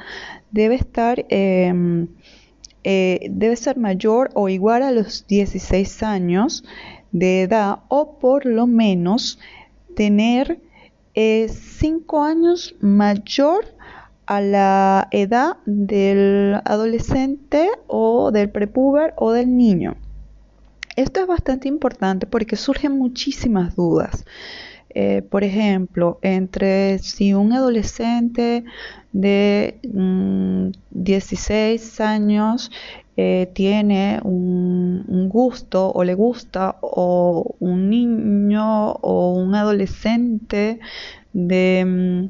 debe estar em, eh, debe ser mayor o igual a los 16 años de edad o por lo menos tener 5 eh, años mayor a la edad del adolescente o del prepuber o del niño. Esto es bastante importante porque surgen muchísimas dudas. Eh, por ejemplo, entre si un adolescente de 16 mm, años eh, tiene un, gusto o le gusta o un niño o un adolescente de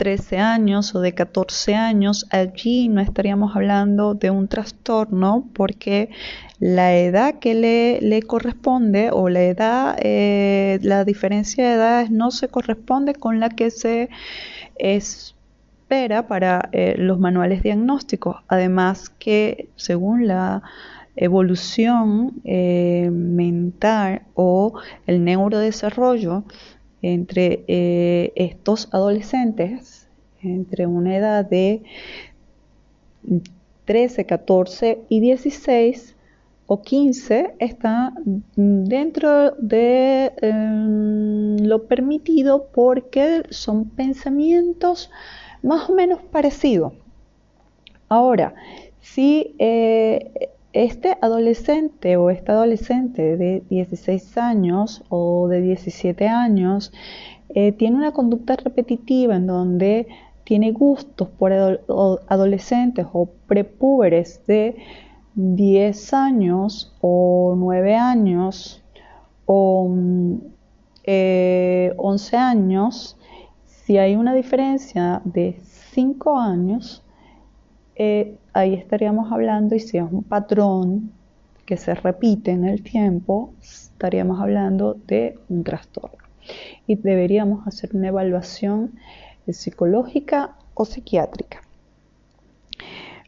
13 años o de 14 años, allí no estaríamos hablando de un trastorno porque la edad que le, corresponde o la edad, eh, la diferencia de edades no se corresponde con la que se espera para eh, los manuales diagnósticos. Además que según la evolución eh, mental o el neurodesarrollo, entre eh, estos adolescentes, entre una edad de 13, 14 y 16 o 15, está dentro de em, lo permitido porque son pensamientos más o menos parecidos. Ahora, si eh, este adolescente o esta adolescente de 16 años o de 17 años eh, tiene una conducta repetitiva en donde tiene gustos por adolescentes o prepúberes de 10 años o 9 años o 11 eh, años, si hay una diferencia de 5 años, eh, ahí estaríamos hablando, y si es un patrón que se repite en el tiempo, estaríamos hablando de un trastorno. Y deberíamos hacer una evaluación psicológica o psiquiátrica.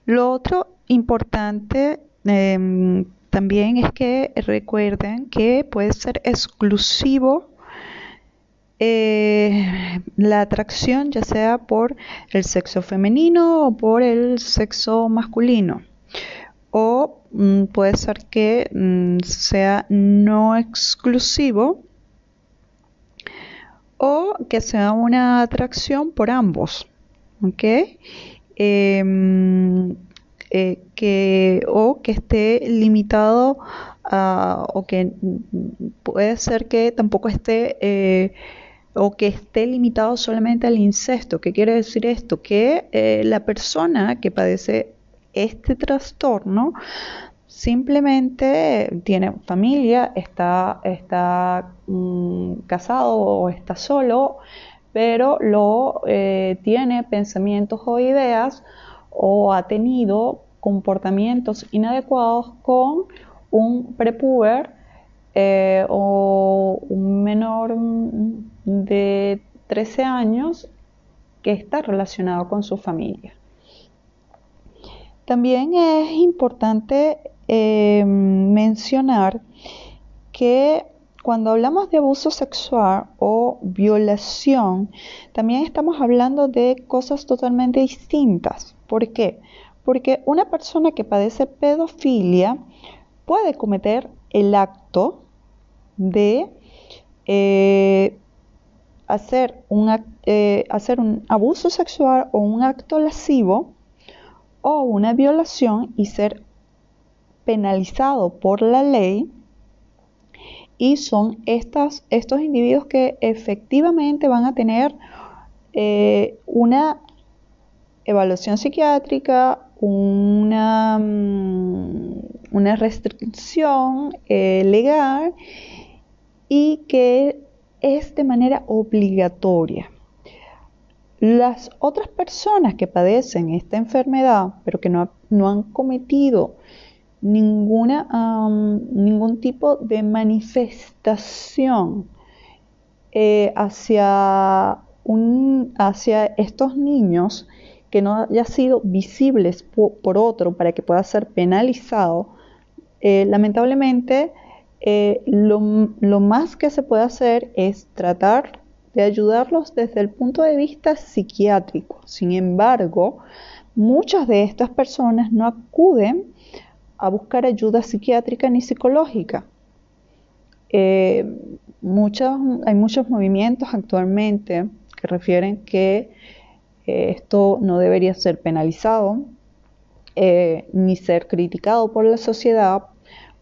Lo otro importante em, también es que recuerden que puede ser exclusivo eh, la atracción ya sea por el sexo femenino o por el sexo masculino. O mm, puede ser que mm, sea no exclusivo o que sea una atracción por ambos. ¿Ok? Em, eh, que, o que esté limitado a, o que mm, puede ser que tampoco esté eh, o que esté limitado solamente al incesto. ¿Qué quiere decir esto? Que eh, la persona que padece este trastorno simplemente tiene familia, está, está mm, casado o está solo, pero lo eh, tiene pensamientos o ideas o ha tenido comportamientos inadecuados con un prepuber eh, o un menor de 13 años que está relacionado con su familia. También es importante eh, mencionar que cuando hablamos de abuso sexual o violación, también estamos hablando de cosas totalmente distintas. ¿Por qué? Porque una persona que padece pedofilia puede cometer el acto de eh, hacer, un, eh, hacer un abuso sexual o un acto lascivo o una violación y ser penalizado por la ley. Y son estas, estos individuos que efectivamente van a tener eh, una evaluación psiquiátrica, una, mm, una restricción legal y que es de manera obligatoria. Las otras personas que padecen esta enfermedad, pero que no, han cometido ninguna, ningún tipo de manifestación eh, hacia, hacia estos niños que no haya sido visibles por, otro para que pueda ser penalizado, eh, lamentablemente eh, lo, más que se puede hacer es tratar de ayudarlos desde el punto de vista psiquiátrico. Sin embargo, muchas de estas personas no acuden a buscar ayuda psiquiátrica ni psicológica. Eh, hay muchos movimientos actualmente que refieren que eh, esto no debería ser penalizado ni ser criticado por la sociedad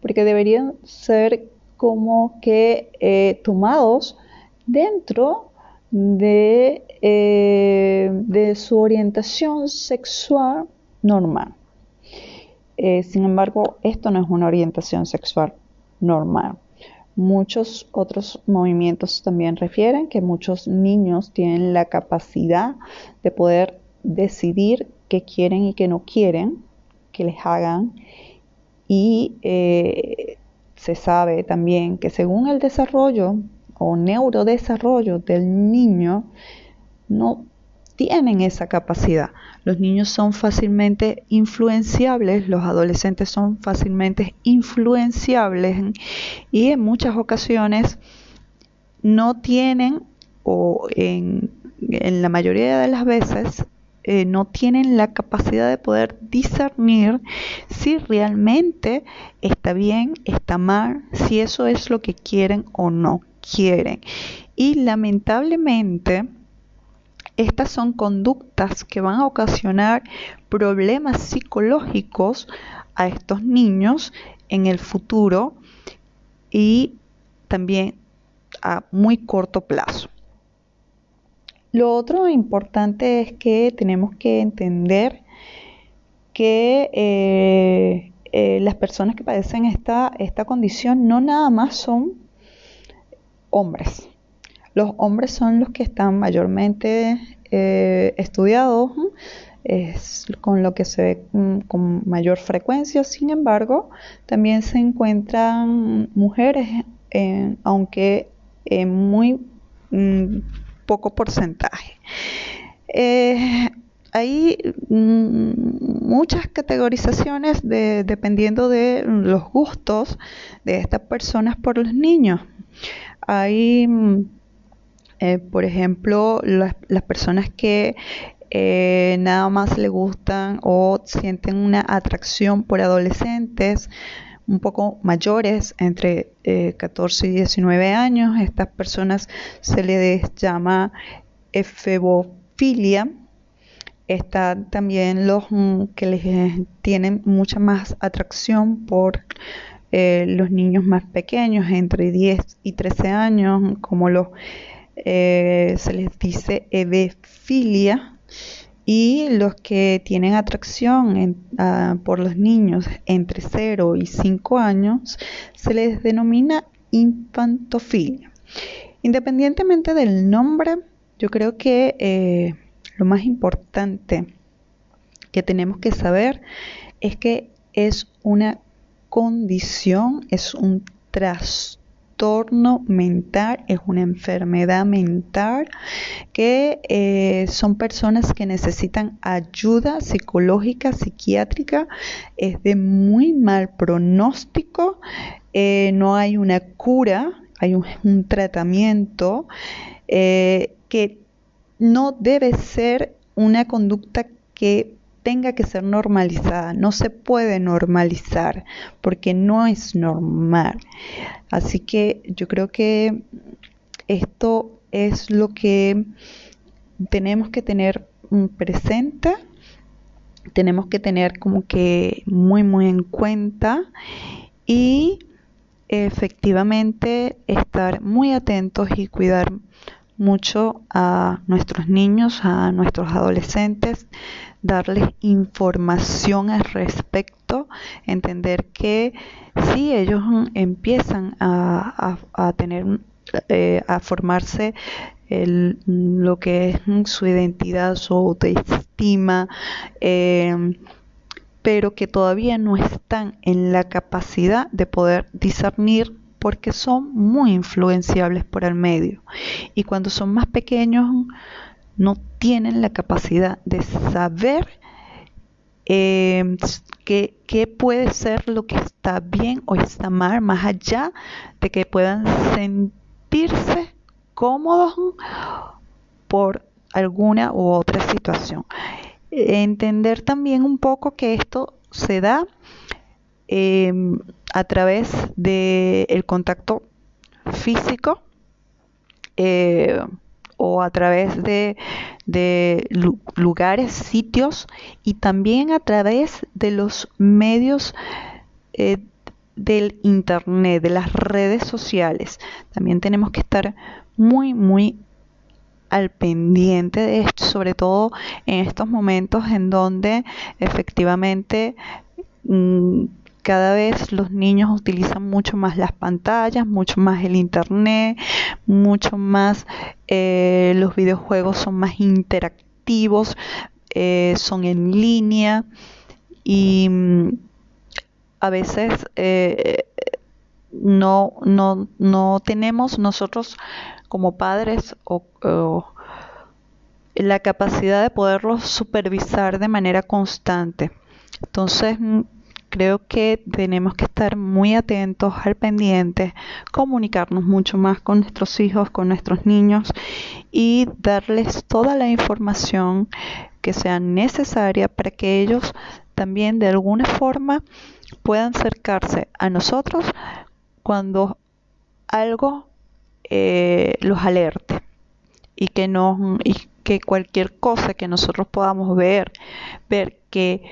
porque deberían ser como que eh, tomados dentro de, eh, de, su orientación sexual normal. Eh, sin embargo, esto no es una orientación sexual normal. Muchos otros movimientos también refieren que muchos niños tienen la capacidad de poder decidir qué quieren y qué no quieren que les hagan y eh, se sabe también que según el desarrollo o neurodesarrollo del niño, no tienen esa capacidad. Los niños son fácilmente influenciables, los adolescentes son fácilmente influenciables y en muchas ocasiones no tienen o en, en la mayoría de las veces eh, no tienen la capacidad de poder discernir si realmente está bien, está mal, si eso es lo que quieren o no quieren. Y lamentablemente, estas son conductas que van a ocasionar problemas psicológicos a estos niños en el futuro y también a muy corto plazo. Lo otro importante es que tenemos que entender que eh, eh, las personas que padecen esta, esta condición no nada más son hombres. Los hombres son los que están mayormente eh, estudiados, es con lo que se ve mm, con mayor frecuencia. Sin embargo, también se encuentran mujeres, aunque muy mm, poco porcentaje. Eh, hay mm, muchas categorizaciones dependiendo de los gustos de estas personas por los niños. Hay, mm, eh, por ejemplo, las, personas que eh, nada más le gustan o sienten una atracción por adolescentes, un poco mayores, entre 14 eh, y 19 años. Estas personas se les llama efebofilia. Están también los mm, que les eh, tienen mucha más atracción por eh, los niños más pequeños, entre 10 y 13 años, como los se les dice ebefilia y los que tienen atracción ah, por los niños entre 0 y 5 años se les denomina infantofilia. Independientemente del nombre, yo creo que eh, lo más importante que tenemos que saber es que es una condición, es un trastorno mental, es una enfermedad mental que eh, son personas que necesitan ayuda psicológica, psiquiátrica, es de muy mal pronóstico, eh, no hay una cura, hay un, tratamiento eh, que no debe ser una conducta que tenga que ser normalizada. No se puede normalizar porque no es normal. Así que yo creo que esto es lo que tenemos que tener presente, tenemos que tener como que muy muy en cuenta y efectivamente estar muy atentos y cuidar mucho a nuestros niños, a nuestros adolescentes, darles información al respecto, entender que si ellos empiezan a, tener, eh, a formarse lo que es su identidad, su autoestima, eh, pero que todavía no están en la capacidad de poder discernir porque son muy influenciables por el medio. Y cuando son más pequeños no tienen la capacidad de saber eh, qué, puede ser lo que está bien o está mal, más allá de que puedan sentirse cómodos por alguna u otra situación. Entender también un poco que esto se da em, a través del contacto físico. Eh, o a través de, lugares, sitios y también a través de los medios eh, del Internet, de las redes sociales. También tenemos que estar muy, muy al pendiente de esto, sobre todo en estos momentos en donde efectivamente mm, cada vez los niños utilizan mucho más las pantallas, mucho más el internet, mucho más eh, los videojuegos son más interactivos, eh, son en línea y mm, a veces eh, no, no, no tenemos nosotros como padres o, la capacidad de poderlos supervisar de manera constante. Entonces, mm, creo que tenemos que estar muy atentos al pendiente, comunicarnos mucho más con nuestros hijos, con nuestros niños y darles toda la información que sea necesaria para que ellos también de alguna forma puedan acercarse a nosotros cuando algo eh, los alerte y que no y que cualquier cosa que nosotros podamos ver ver que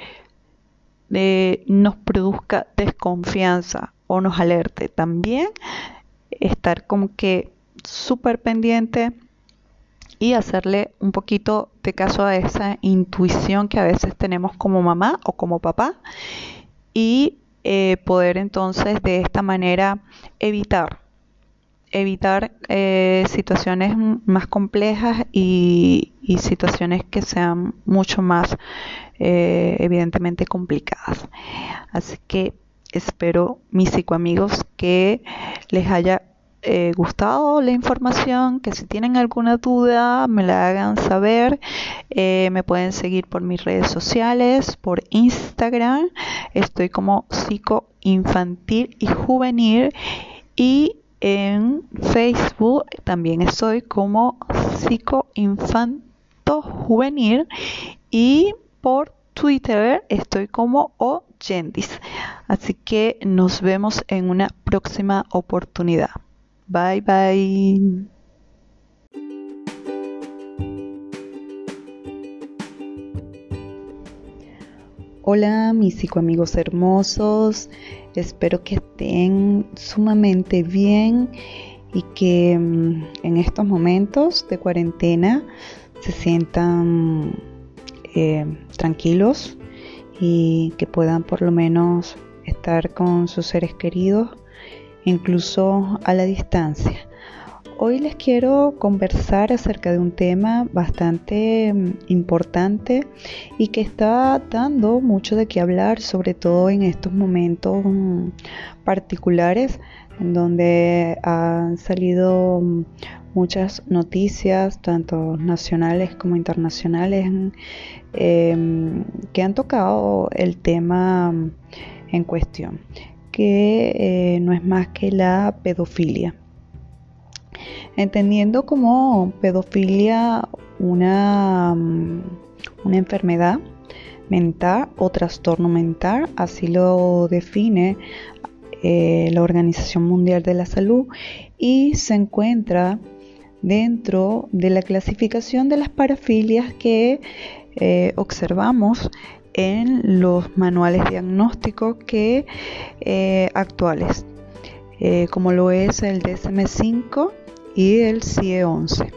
eh, nos produzca desconfianza o nos alerte. También estar como que súper pendiente y hacerle un poquito de caso a esa intuición que a veces tenemos como mamá o como papá y eh, poder entonces de esta manera evitar evitar eh, situaciones más complejas y, situaciones que sean mucho más eh, evidentemente complicadas. Así que espero, mis psicoamigos, que les haya eh, gustado la información, que si tienen alguna duda me la hagan saber. Eh, me pueden seguir por mis redes sociales, por Instagram. Estoy como psicoinfantil y juvenil. Y en Facebook también estoy como psicoinfanto juvenil. Y por Twitter estoy como Oyendis. Así que nos vemos en una próxima oportunidad. Bye bye. Hola mis psicoamigos hermosos, espero que estén sumamente bien y que mm, en estos momentos de cuarentena se sientan eh, tranquilos y que puedan por lo menos estar con sus seres queridos incluso a la distancia. Hoy les quiero conversar acerca de un tema bastante mm, importante y que está dando mucho de qué hablar, sobre todo en estos momentos mm, particulares en donde han salido mm, muchas noticias, tanto nacionales como internacionales, em, que han tocado el tema en cuestión que eh, no es más que la pedofilia. Entendiendo como pedofilia una, mm, una enfermedad mental o trastorno mental, así lo define eh, la Organización Mundial de la Salud y se encuentra dentro de la clasificación de las parafilias que eh, observamos en los manuales diagnósticos que eh, actuales, eh, como lo es el DSM-5 y el CIE-11.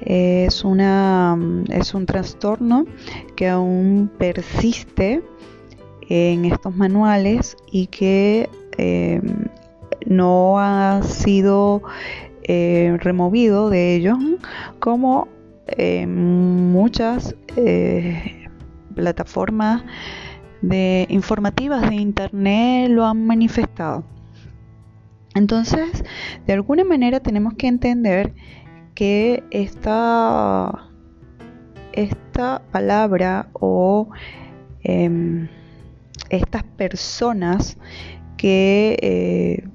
Es, una, es un trastorno que aún persiste en estos manuales y que no ha sido removido de ellos como muchas plataformas de informativas de internet lo han manifestado. Entonces, de alguna manera tenemos que entender que esta, palabra o em, estas personas que eh,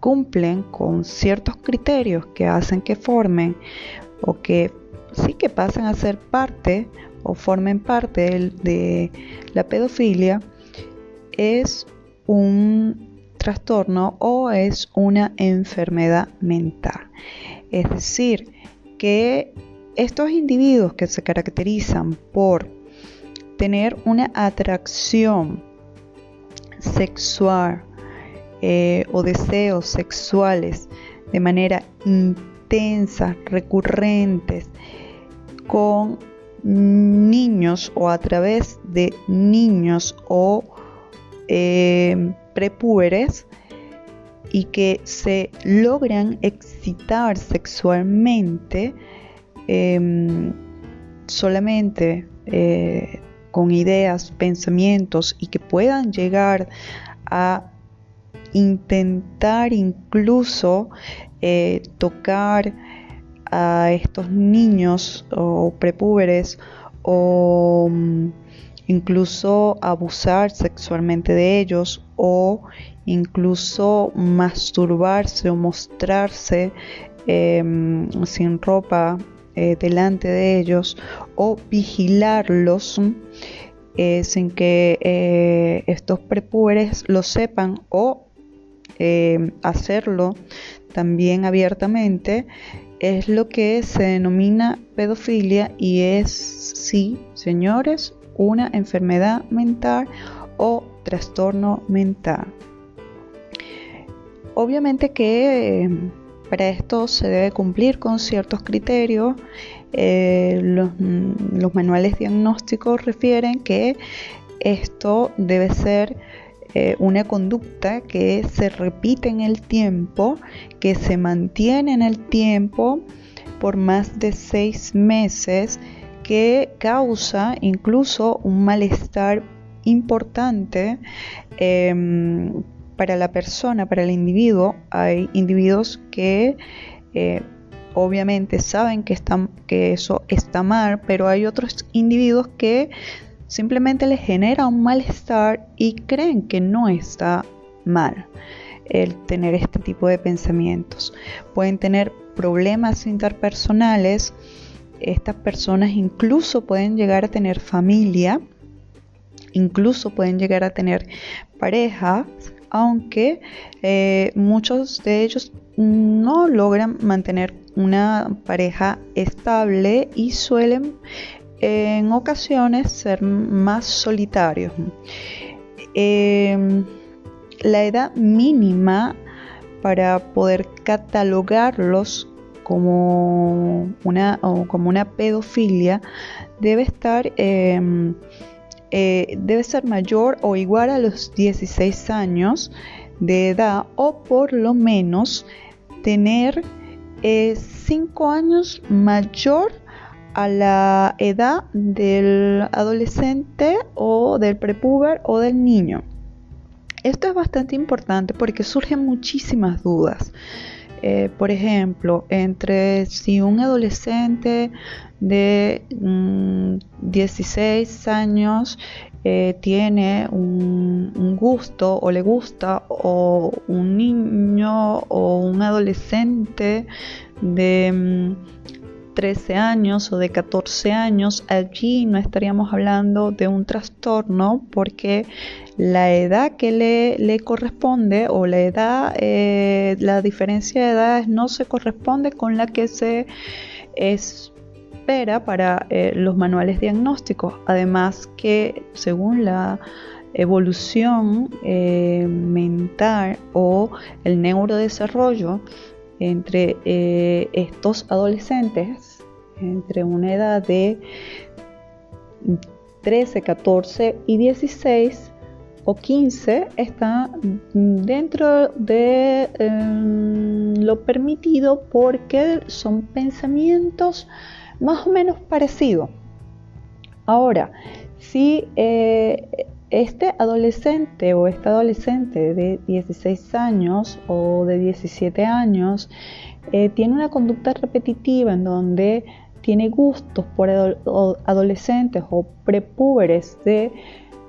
cumplen con ciertos criterios que hacen que formen o que sí que pasen a ser parte o formen parte de, la pedofilia es un trastorno o es una enfermedad mental. Es decir, que estos individuos que se caracterizan por tener una atracción sexual eh, o deseos sexuales de manera intensa, recurrentes, con niños o a través de niños o eh, prepúberes y que se logran excitar sexualmente em, solamente eh, con ideas, pensamientos y que puedan llegar a intentar incluso eh, tocar a estos niños o prepúberes o mm, incluso abusar sexualmente de ellos o incluso masturbarse o mostrarse em, sin ropa eh, delante de ellos o vigilarlos eh, sin que eh, estos prepúberes lo sepan o hacerlo también abiertamente es lo que se denomina pedofilia y es, sí, señores, una enfermedad mental o trastorno mental. Obviamente que eh, para esto se debe cumplir con ciertos criterios. Eh, los, manuales diagnósticos refieren que esto debe ser eh, una conducta que se repite en el tiempo, que se mantiene en el tiempo por más de seis meses, que causa incluso un malestar importante em, para la persona, para el individuo. Hay individuos que eh, obviamente saben que, que eso está mal, pero hay otros individuos que simplemente les genera un malestar y creen que no está mal el tener este tipo de pensamientos. Pueden tener problemas interpersonales, estas personas incluso pueden llegar a tener familia, incluso pueden llegar a tener pareja, aunque eh, muchos de ellos no logran mantener una pareja estable y suelen en ocasiones ser más solitarios. Em, la edad mínima para poder catalogarlos como una, como una pedofilia debe estar em, eh, debe ser mayor o igual a los 16 años de edad o por lo menos tener 5 eh, años mayor a la edad del adolescente o del prepuber o del niño. Esto es bastante importante porque surgen muchísimas dudas. Eh, por ejemplo, entre si un adolescente de 16 mm, años eh, tiene un, gusto o le gusta o un niño o un adolescente de 13 mm, años o de 14 años, allí no estaríamos hablando de un trastorno porque la edad que le, corresponde o la edad, eh, la diferencia de edades no se corresponde con la que se espera para eh, los manuales diagnósticos. Además que según la evolución eh, mental o el neurodesarrollo entre estos adolescentes, entre una edad de 13, 14 y 16, o 15 está dentro de em, lo permitido porque son pensamientos más o menos parecidos. Ahora, si eh, este adolescente o esta adolescente de 16 años o de 17 años eh, tiene una conducta repetitiva en donde tiene gustos por adolescentes o prepúberes de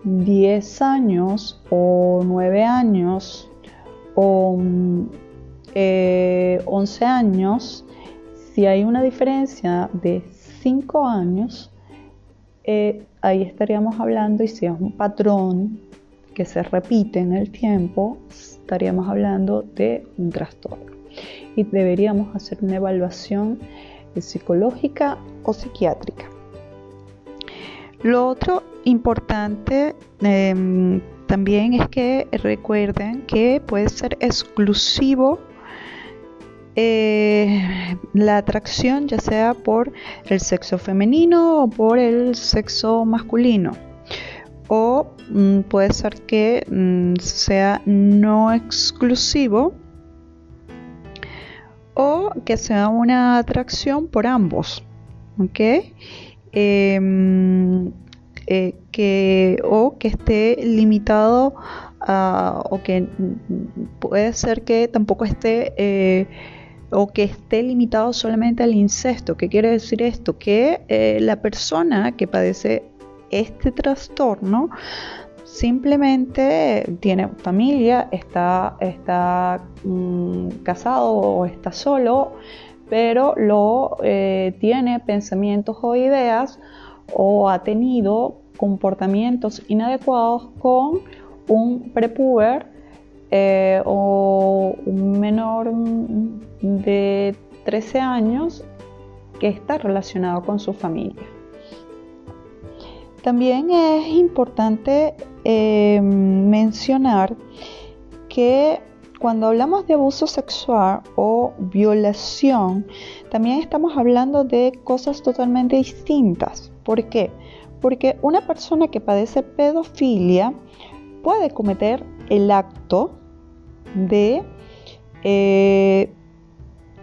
10 años o 9 años o 11 eh, años, si hay una diferencia de 5 años, eh, ahí estaríamos hablando, y si es un patrón que se repite en el tiempo, estaríamos hablando de un trastorno. Y deberíamos hacer una evaluación psicológica o psiquiátrica. Lo otro importante em, también es que recuerden que puede ser exclusivo eh, la atracción ya sea por el sexo femenino o por el sexo masculino o mm, puede ser que mm, sea no exclusivo o que sea una atracción por ambos. ¿ok? Em, eh, que, o que esté limitado a, o que puede ser que tampoco esté eh, o que esté limitado solamente al incesto. ¿Qué quiere decir esto? Que eh, la persona que padece este trastorno simplemente tiene familia, está, está mm, casado o está solo, pero lo eh, tiene pensamientos o ideas o ha tenido comportamientos inadecuados con un prepuber eh, o un menor de 13 años que está relacionado con su familia. También es importante eh, mencionar que cuando hablamos de abuso sexual o violación, también estamos hablando de cosas totalmente distintas. ¿Por qué? Porque una persona que padece pedofilia puede cometer el acto de eh,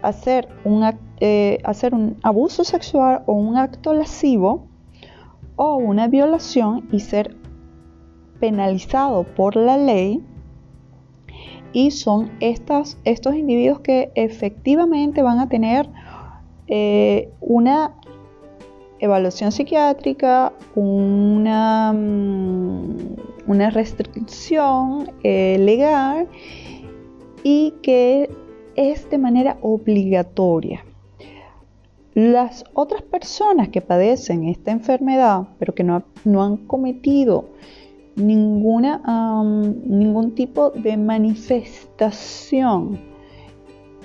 eh, hacer un abuso sexual o un acto lascivo o una violación y ser penalizado por la ley y son estos individuos que efectivamente van a tener eh, una evaluación psiquiátrica, una, mm, una restricción eh, legal y que es de manera obligatoria. Las otras personas que padecen esta enfermedad, pero que no, han cometido ninguna, ningún tipo de manifestación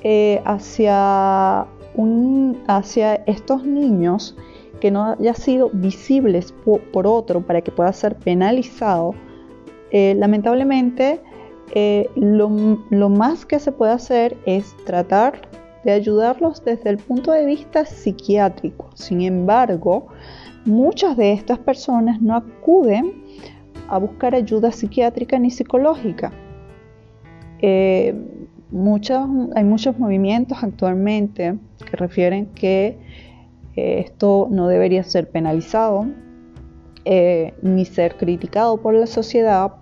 eh, hacia, un, hacia estos niños que no haya sido visibles por, otro para que pueda ser penalizado, eh, lamentablemente eh, lo, lo más que se puede hacer es tratar de ayudarlos desde el punto de vista psiquiátrico. Sin embargo, muchas de estas personas no acuden a buscar ayuda psiquiátrica ni psicológica. Eh, hay muchos movimientos actualmente que refieren que eh, esto no debería ser penalizado eh, ni ser criticado por la sociedad,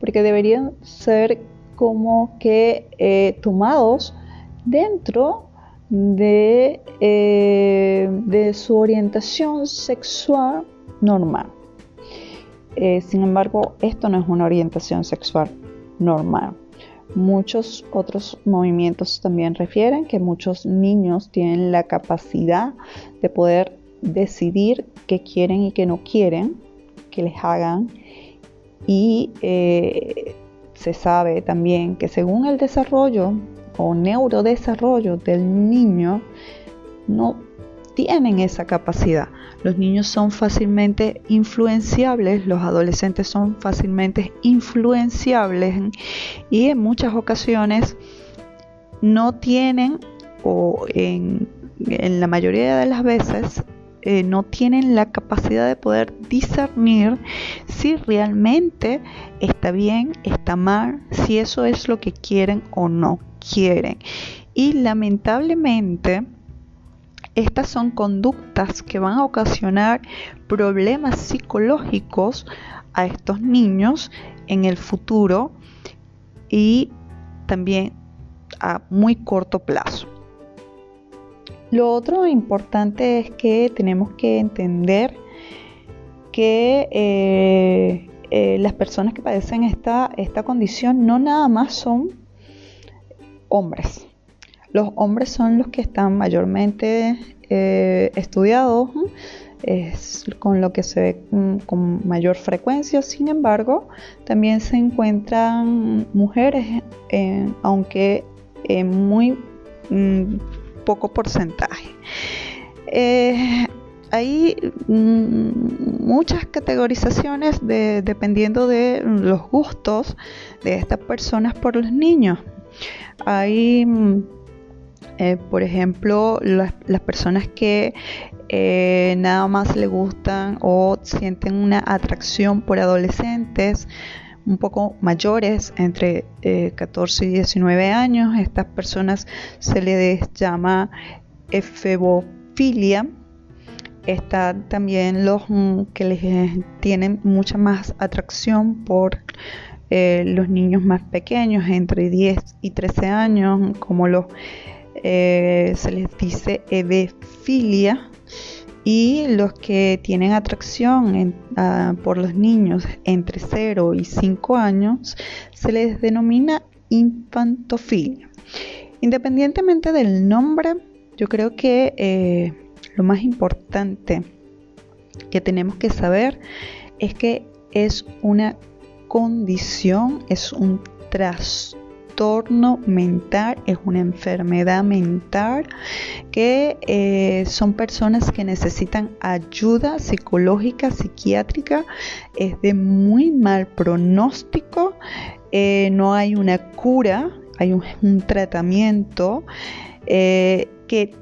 porque deberían ser como que tomados dentro de, eh, de su orientación sexual normal. Eh, sin embargo, esto no es una orientación sexual normal. Muchos otros movimientos también refieren que muchos niños tienen la capacidad de poder decidir qué quieren y qué no quieren que les hagan y eh, se sabe también que según el desarrollo o neurodesarrollo del niño no tienen esa capacidad. Los niños son fácilmente influenciables, los adolescentes son fácilmente influenciables y en muchas ocasiones no tienen o en, la mayoría de las veces eh, no tienen la capacidad de poder discernir si realmente está bien, está mal, si eso es lo que quieren o no quieren. Y lamentablemente, estas son conductas que van a ocasionar problemas psicológicos a estos niños en el futuro y también a muy corto plazo. Lo otro importante es que tenemos que entender que eh, eh, las personas que padecen esta, esta condición no nada más son hombres. Los hombres son los que están mayormente eh, estudiados, es con lo que se ve mm, con mayor frecuencia. Sin embargo, también se encuentran mujeres, aunque en muy mm, poco porcentaje. Eh, hay mm, muchas categorizaciones dependiendo de los gustos de estas personas por los niños. Hay mm, Eh, por ejemplo, las, personas que eh, nada más le gustan o sienten una atracción por adolescentes un poco mayores, entre 14 y 19 años, estas personas se les llama efebofilia. Está también los mm, que les eh, tienen mucha más atracción por eh, los niños más pequeños, entre 10 y 13 años, como los eh, se les dice evefilia, y los que tienen atracción ah, por los niños entre 0 y 5 años se les denomina infantofilia. Independientemente del nombre, yo creo que lo más importante que tenemos que saber es que es una condición, es un trastorno mental, es una enfermedad mental, que eh, son personas que necesitan ayuda psicológica, psiquiátrica, es de muy mal pronóstico, eh, no hay una cura, hay un, tratamiento eh, que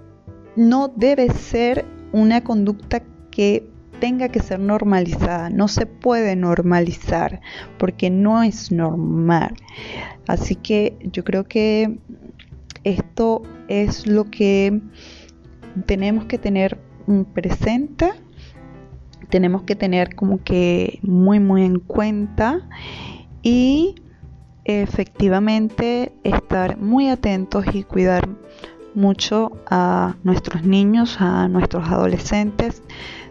no debe ser una conducta que tenga que ser normalizada, no se puede normalizar porque no es normal. Así que yo creo que esto es lo que tenemos que tener presente, tenemos que tener como que muy muy en cuenta y efectivamente estar muy atentos y cuidar mucho a nuestros niños, a nuestros adolescentes,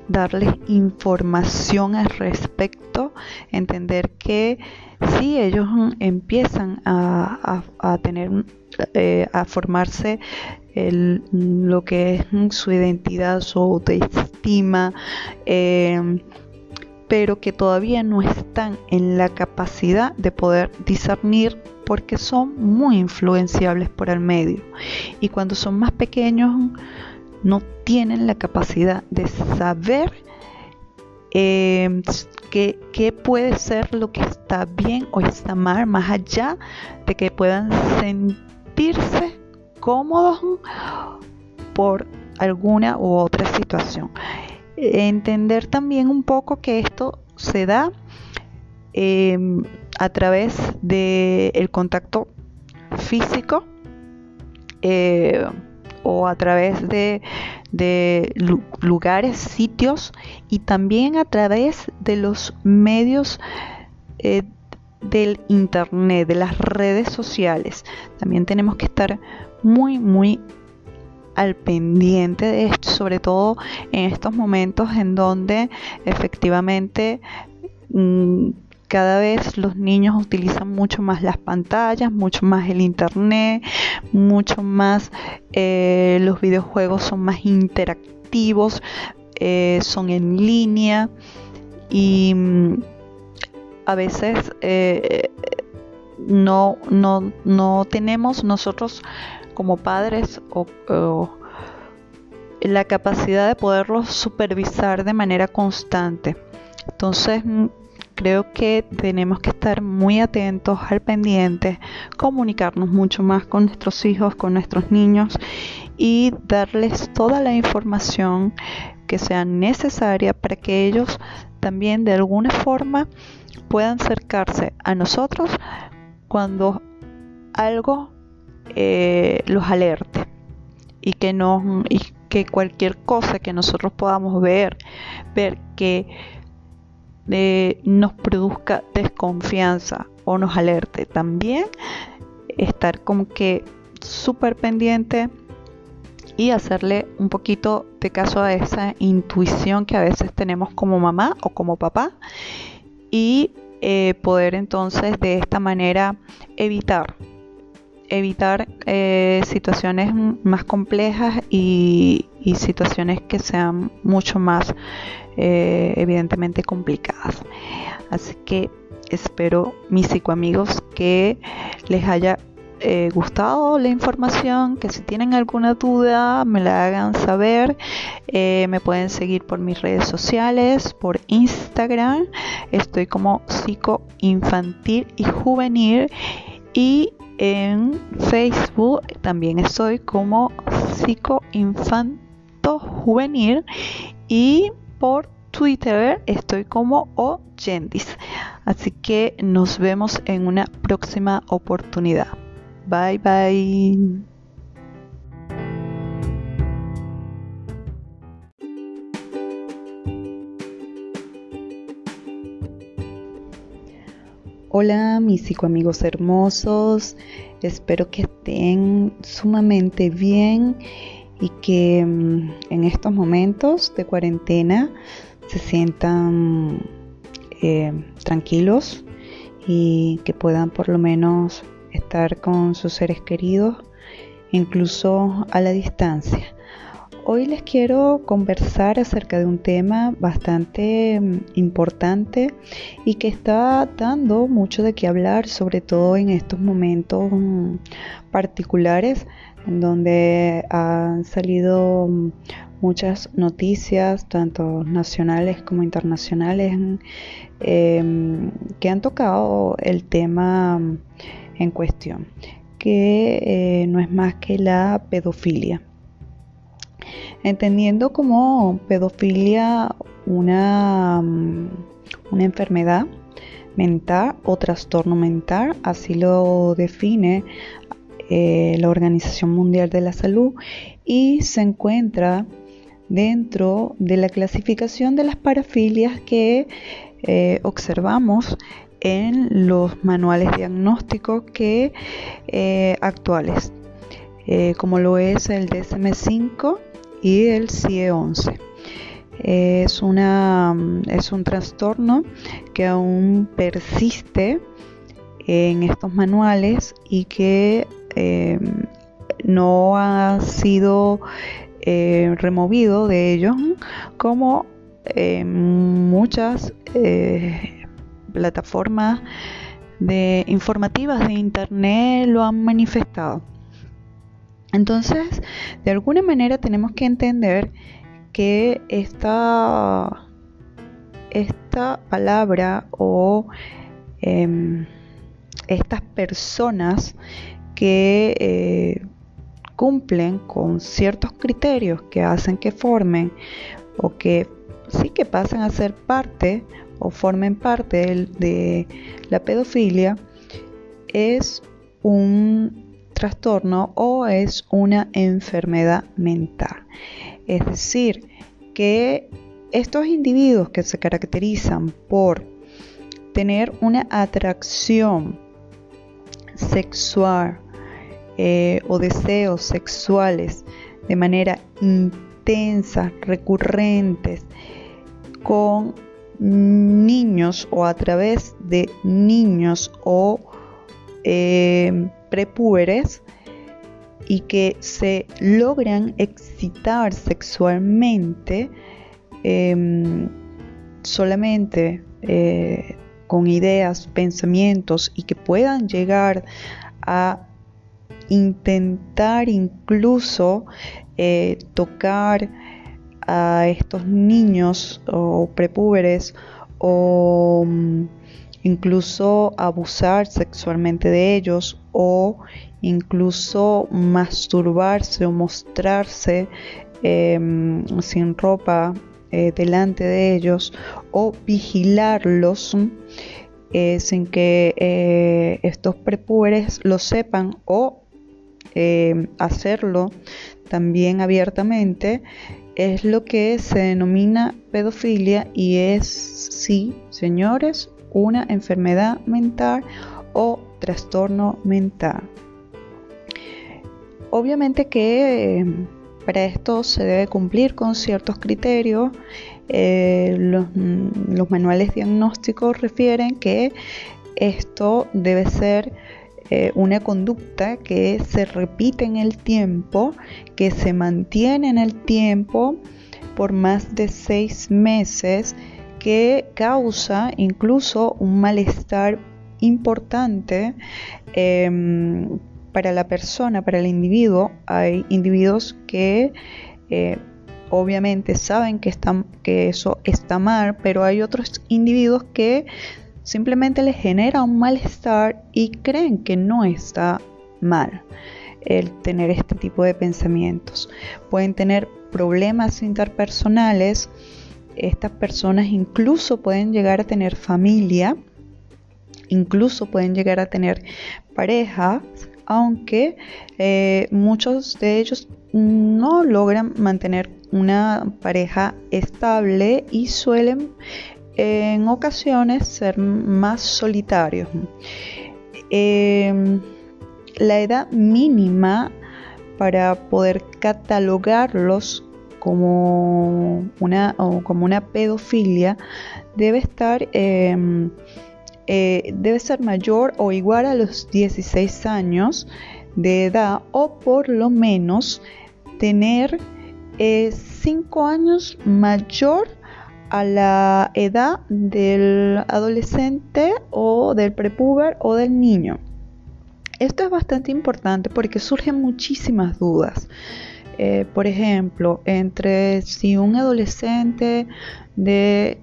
darles información al respecto, entender que si ellos empiezan a, tener, eh, a formarse lo que es su identidad, su autoestima, eh, pero que todavía no están en la capacidad de poder discernir porque son muy influenciables por el medio. Y cuando son más pequeños no tienen la capacidad de saber em, qué, puede ser lo que está bien o está mal, más allá de que puedan sentirse cómodos por alguna u otra situación. Entender también un poco que esto se da Em, a través del contacto físico eh, o a través de, lugares, sitios y también a través de los medios eh, del internet, de las redes sociales. También tenemos que estar muy, muy al pendiente de esto, sobre todo en estos momentos en donde efectivamente mm, cada vez los niños utilizan mucho más las pantallas, mucho más el internet, mucho más eh, los videojuegos son más interactivos, eh, son en línea y mm, a veces eh, no, no, no, tenemos nosotros como padres la capacidad de poderlos supervisar de manera constante. Entonces mm, creo que tenemos que estar muy atentos al pendiente, comunicarnos mucho más con nuestros hijos, con nuestros niños y darles toda la información que sea necesaria para que ellos también de alguna forma puedan acercarse a nosotros cuando algo eh, los alerte y que no y que cualquier cosa que nosotros podamos ver ver que nos produzca desconfianza o nos alerte. También estar como que súper pendiente y hacerle un poquito de caso a esa intuición que a veces tenemos como mamá o como papá y eh, poder entonces de esta manera evitar evitar eh, situaciones más complejas y, situaciones que sean mucho más eh, evidentemente complicadas. Así que espero mis psicoamigos que les haya eh, gustado la información, que si tienen alguna duda me la hagan saber. me pueden seguir por mis redes sociales, por Instagram. Estoy como psico infantil y juvenil. Y en Facebook también estoy como psicoinfanto juvenil y por Twitter estoy como Oyendis. Así que nos vemos en una próxima oportunidad. Bye bye. Hola mis psicoamigos hermosos, espero que estén sumamente bien y que mm, en estos momentos de cuarentena se sientan eh, tranquilos y que puedan por lo menos estar con sus seres queridos, incluso a la distancia. Hoy les quiero conversar acerca de un tema bastante mm, importante y que está dando mucho de qué hablar, sobre todo en estos momentos mm, particulares en donde han salido muchas noticias, tanto nacionales como internacionales, em, que han tocado el tema en cuestión, que eh, no es más que la pedofilia. Entendiendo como pedofilia una, una enfermedad mental o trastorno mental, así lo define eh, la Organización Mundial de la Salud y se encuentra dentro de la clasificación de las parafilias que eh, observamos en los manuales diagnósticos que eh, actuales, como lo es el DSM-5 y el CIE-11. Es, una, es un trastorno que aún persiste en estos manuales y que em, no ha sido eh, removido de ellos como muchas eh, plataformas de informativas de internet lo han manifestado. Entonces, de alguna manera tenemos que entender que esta, esta palabra o em, estas personas que eh, cumplen con ciertos criterios que hacen que formen o que sí que pasen a ser parte o formen parte de la pedofilia es un trastorno o es una enfermedad mental. Es decir, que estos individuos que se caracterizan por tener una atracción sexual eh, o deseos sexuales de manera intensa, recurrentes, con niños o a través de niños o eh, y que se logran excitar sexualmente em, solamente eh, con ideas, pensamientos y que puedan llegar a intentar incluso eh, tocar a estos niños o prepúberes o mm, incluso abusar sexualmente de ellos o incluso masturbarse o mostrarse em, sin ropa eh, delante de ellos o vigilarlos eh, sin que estos prepúberes lo sepan o hacerlo también abiertamente es lo que se denomina pedofilia y es, sí, señores, una enfermedad mental o trastorno mental. Obviamente que eh, para esto se debe cumplir con ciertos criterios. Eh, los, manuales diagnósticos refieren que esto debe ser eh, una conducta que se repite en el tiempo, que se mantiene en el tiempo por más de seis meses que causa incluso un malestar importante em, para la persona, para el individuo. Hay individuos que eh, obviamente saben que, están, que eso está mal, pero hay otros individuos que simplemente les genera un malestar y creen que no está mal el tener este tipo de pensamientos. Pueden tener problemas interpersonales, estas personas incluso pueden llegar a tener familia, incluso pueden llegar a tener pareja, aunque eh, muchos de ellos no logran mantener una pareja estable y suelen en ocasiones ser más solitarios. Em, la edad mínima para poder catalogarlos como una, como una pedofilia debe estar em, eh, debe ser mayor o igual a los 16 años de edad o por lo menos tener 5 eh, años mayor a la edad del adolescente o del prepuber o del niño. Esto es bastante importante porque surgen muchísimas dudas. Eh, por ejemplo, entre si un adolescente de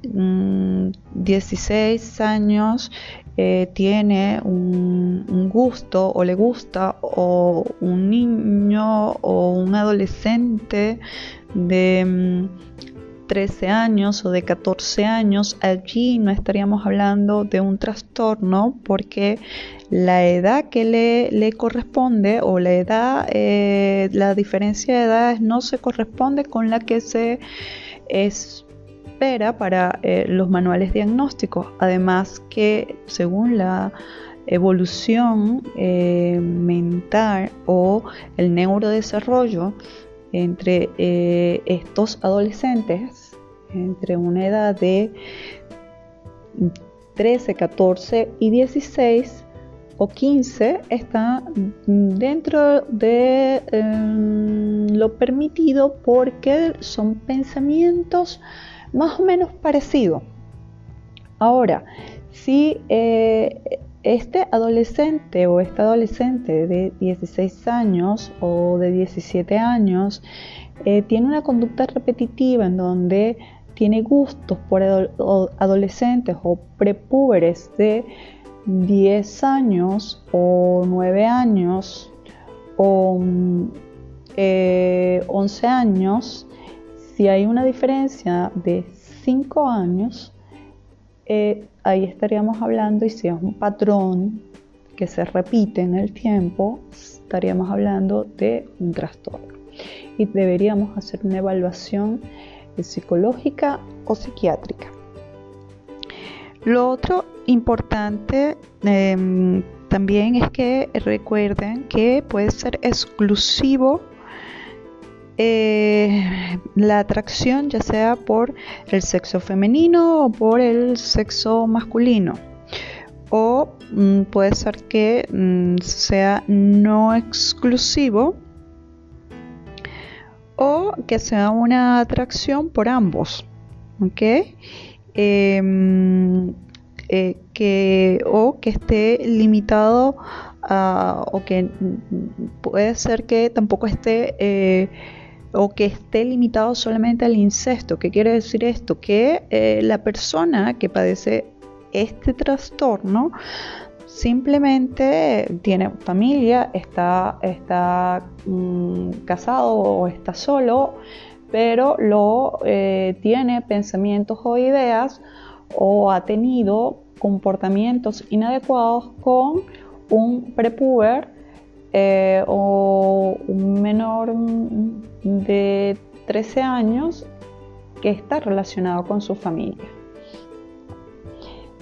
16 mm, años eh, tiene un, gusto o le gusta o un niño o un adolescente de 13 mm, años o de 14 años, allí no estaríamos hablando de un trastorno porque la edad que le, corresponde o la edad, eh, la diferencia de edades no se corresponde con la que se espera para eh, los manuales diagnósticos. Además que según la evolución eh, mental o el neurodesarrollo entre estos adolescentes, entre una edad de 13, 14 y 16, o 15 está dentro de em, lo permitido porque son pensamientos más o menos parecidos. Ahora, si eh, este adolescente o esta adolescente de 16 años o de 17 años eh, tiene una conducta repetitiva en donde tiene gustos por adolescentes o prepúberes de 10 años o 9 años o 11 eh, años, si hay una diferencia de 5 años, eh, ahí estaríamos hablando, y si es un patrón que se repite en el tiempo, estaríamos hablando de un trastorno. Y deberíamos hacer una evaluación psicológica o psiquiátrica. Lo otro importante em, también es que recuerden que puede ser exclusivo eh, la atracción ya sea por el sexo femenino o por el sexo masculino o mm, puede ser que mm, sea no exclusivo o que sea una atracción por ambos ¿ok? Em, eh, que, o que esté limitado o que puede ser que tampoco esté eh, o que esté limitado solamente al incesto. ¿Qué quiere decir esto? Que eh, la persona que padece este trastorno simplemente tiene familia, está, está mm, casado o está solo, pero lo tiene pensamientos o ideas o ha tenido comportamientos inadecuados con un prepuber eh, o un menor de 13 años que está relacionado con su familia.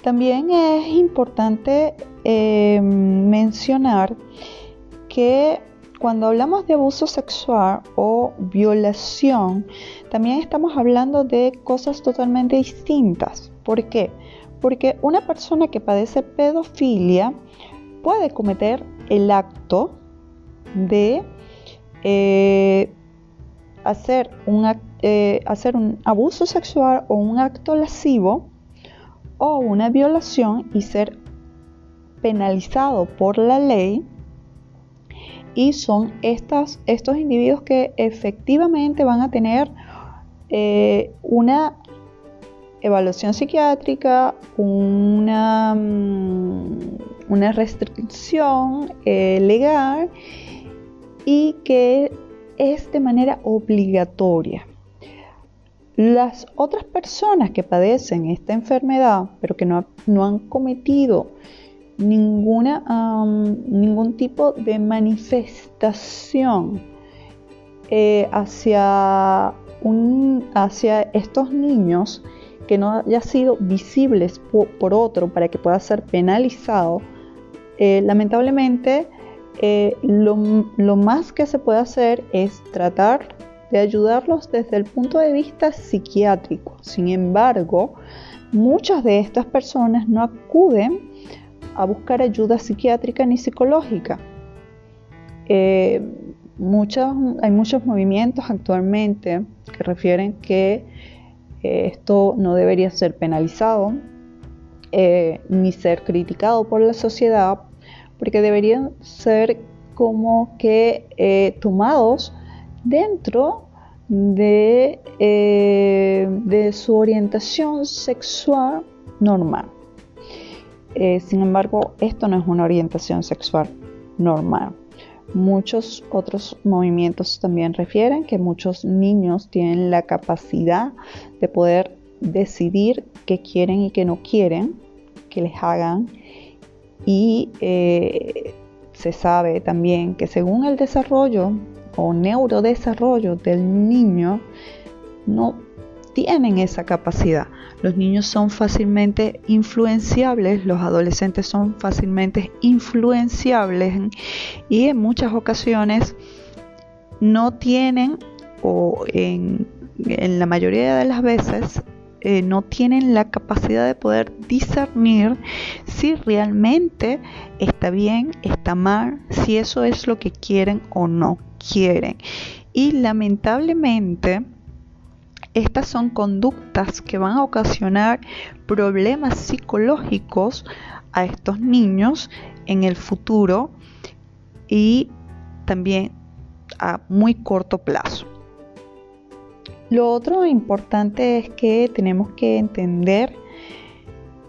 También es importante eh, mencionar que cuando hablamos de abuso sexual o violación, también estamos hablando de cosas totalmente distintas. ¿Por qué? Porque una persona que padece pedofilia puede cometer el acto de eh, hacer, un, eh, hacer un abuso sexual o un acto lascivo o una violación y ser penalizado por la ley. Y son estas, estos individuos que efectivamente van a tener eh, una evaluación psiquiátrica, una, mm, una restricción legal y que es de manera obligatoria. Las otras personas que padecen esta enfermedad, pero que no, han cometido ninguna, ningún tipo de manifestación eh, hacia, hacia estos niños que no haya sido visibles por, otro para que pueda ser penalizado, eh, lamentablemente eh, lo, más que se puede hacer es tratar de ayudarlos desde el punto de vista psiquiátrico. Sin embargo, muchas de estas personas no acuden a buscar ayuda psiquiátrica ni psicológica. Eh, hay muchos movimientos actualmente que refieren que eh, esto no debería ser penalizado ni ser criticado por la sociedad, porque deberían ser como que tomados dentro de, de, su orientación sexual normal. sin embargo, esto no es una orientación sexual normal. Muchos otros movimientos también refieren que muchos niños tienen la capacidad de poder decidir qué quieren y qué no quieren que les hagan y eh, se sabe también que según el desarrollo o neurodesarrollo del niño no tienen esa capacidad. Los niños son fácilmente influenciables, los adolescentes son fácilmente influenciables y en muchas ocasiones no tienen o en, la mayoría de las veces eh, no tienen la capacidad de poder discernir si realmente está bien, está mal, si eso es lo que quieren o no quieren. Y lamentablemente, estas son conductas que van a ocasionar problemas psicológicos a estos niños en el futuro y también a muy corto plazo. Lo otro importante es que tenemos que entender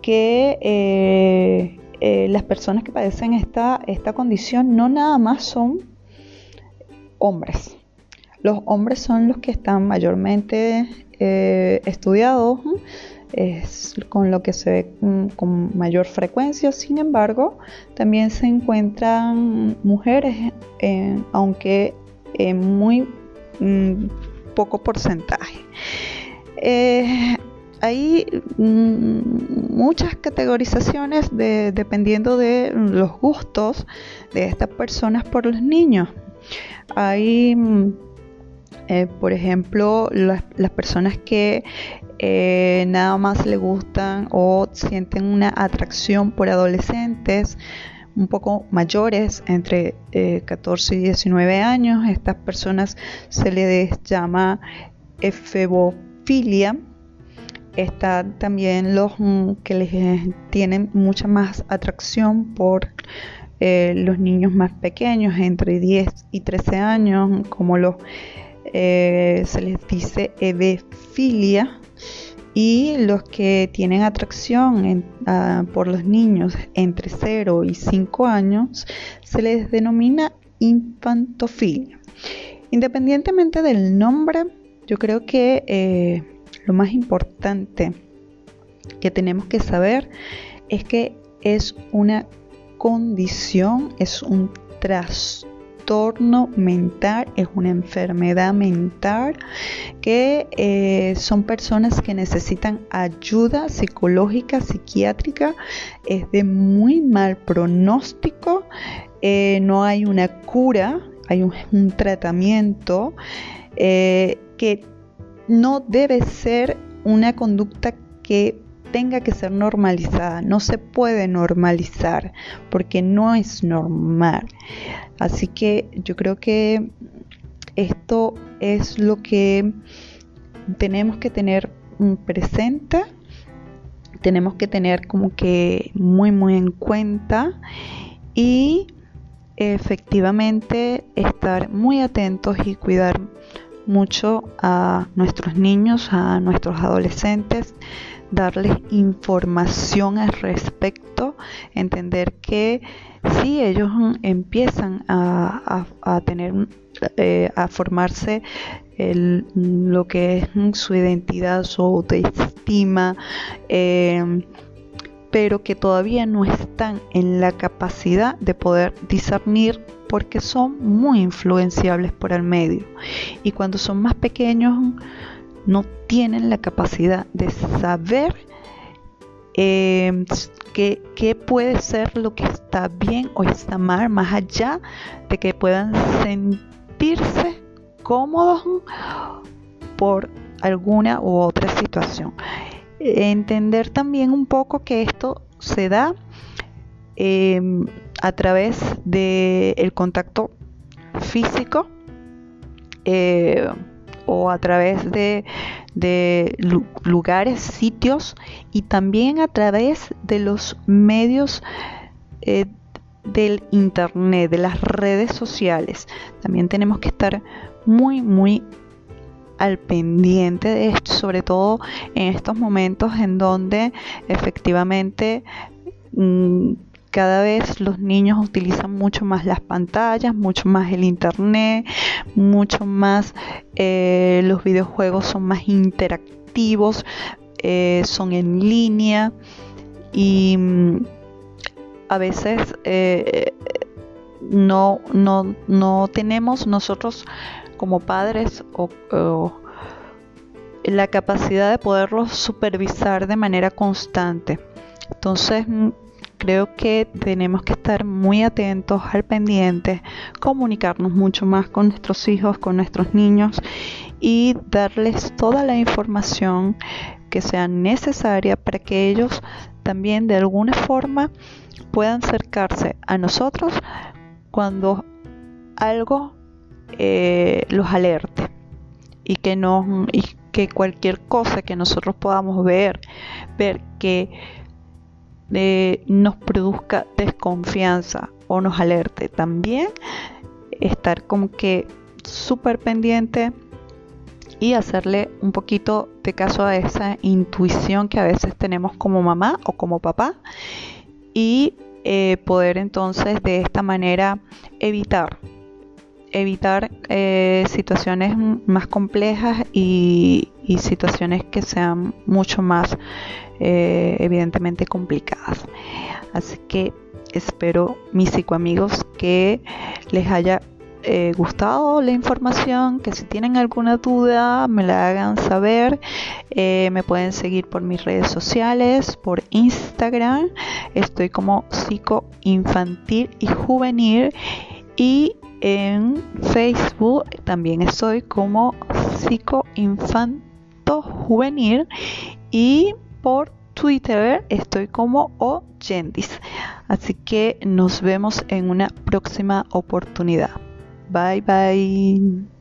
que eh, eh, las personas que padecen esta, esta condición no nada más son hombres, los hombres son los que están mayormente eh, estudiados, es con lo que se ve mm, con mayor frecuencia, sin embargo, también se encuentran mujeres, aunque muy mm, poco porcentaje. Eh, hay mm, muchas categorizaciones dependiendo de los gustos de estas personas por los niños. Hay eh, por ejemplo, las, personas que eh, nada más le gustan o sienten una atracción por adolescentes un poco mayores, entre 14 eh, y 19 años, estas personas se les llama efebofilia. Están también los mm, que les tienen mucha más atracción por los niños más pequeños, entre 10 y 13 años, como los eh, se les dice evefilia y los que tienen atracción ah, por los niños entre 0 y 5 años se les denomina infantofilia. Independientemente del nombre, yo creo que eh, lo más importante que tenemos que saber es que es una condición, es un trastorno mental, es una enfermedad mental que eh, son personas que necesitan ayuda psicológica, psiquiátrica, es de muy mal pronóstico, eh, no hay una cura, hay un, tratamiento eh, que no debe ser una conducta que tenga que ser normalizada, no se puede normalizar porque no es normal. Así que yo creo que esto es lo que tenemos que tener presente, tenemos que tener como que muy muy en cuenta y efectivamente estar muy atentos y cuidar mucho a nuestros niños, a nuestros adolescentes, darles información al respecto, entender que si ellos empiezan a, tener, eh, a formarse lo que es su identidad, su autoestima, eh, pero que todavía no están en la capacidad de poder discernir porque son muy influenciables por el medio. Y cuando son más pequeños no tienen la capacidad de saber eh, qué, puede ser lo que está bien o está mal, más allá de que puedan sentirse cómodos por alguna u otra situación. Entender también un poco que esto se da em, a través del contacto físico eh, o a través de, lugares, sitios y también a través de los medios eh, del internet, de las redes sociales. También tenemos que estar muy, muy al pendiente de esto, sobre todo en estos momentos en donde efectivamente mm, cada vez los niños utilizan mucho más las pantallas, mucho más el internet, mucho más eh, los videojuegos son más interactivos, eh, son en línea y mm, a veces eh, no, no, no tenemos nosotros como padres o, la capacidad de poderlos supervisar de manera constante. Entonces, mm, creo que tenemos que estar muy atentos al pendiente, comunicarnos mucho más con nuestros hijos, con nuestros niños y darles toda la información que sea necesaria para que ellos también de alguna forma puedan acercarse a nosotros cuando algo eh, los alerte y que no y que cualquier cosa que nosotros podamos ver ver que nos produzca desconfianza o nos alerte. También estar como que súper pendiente y hacerle un poquito de caso a esa intuición que a veces tenemos como mamá o como papá y eh, poder entonces de esta manera evitar evitar eh, situaciones más complejas y, situaciones que sean mucho más eh, evidentemente complicadas. Así que espero mis psicoamigos que les haya eh, gustado la información, que si tienen alguna duda me la hagan saber. me pueden seguir por mis redes sociales, por Instagram. Estoy como psicoinfantil y juvenil. Y en Facebook también estoy como juvenil y por Twitter estoy como Oyendis. Así que nos vemos en una próxima oportunidad. Bye bye.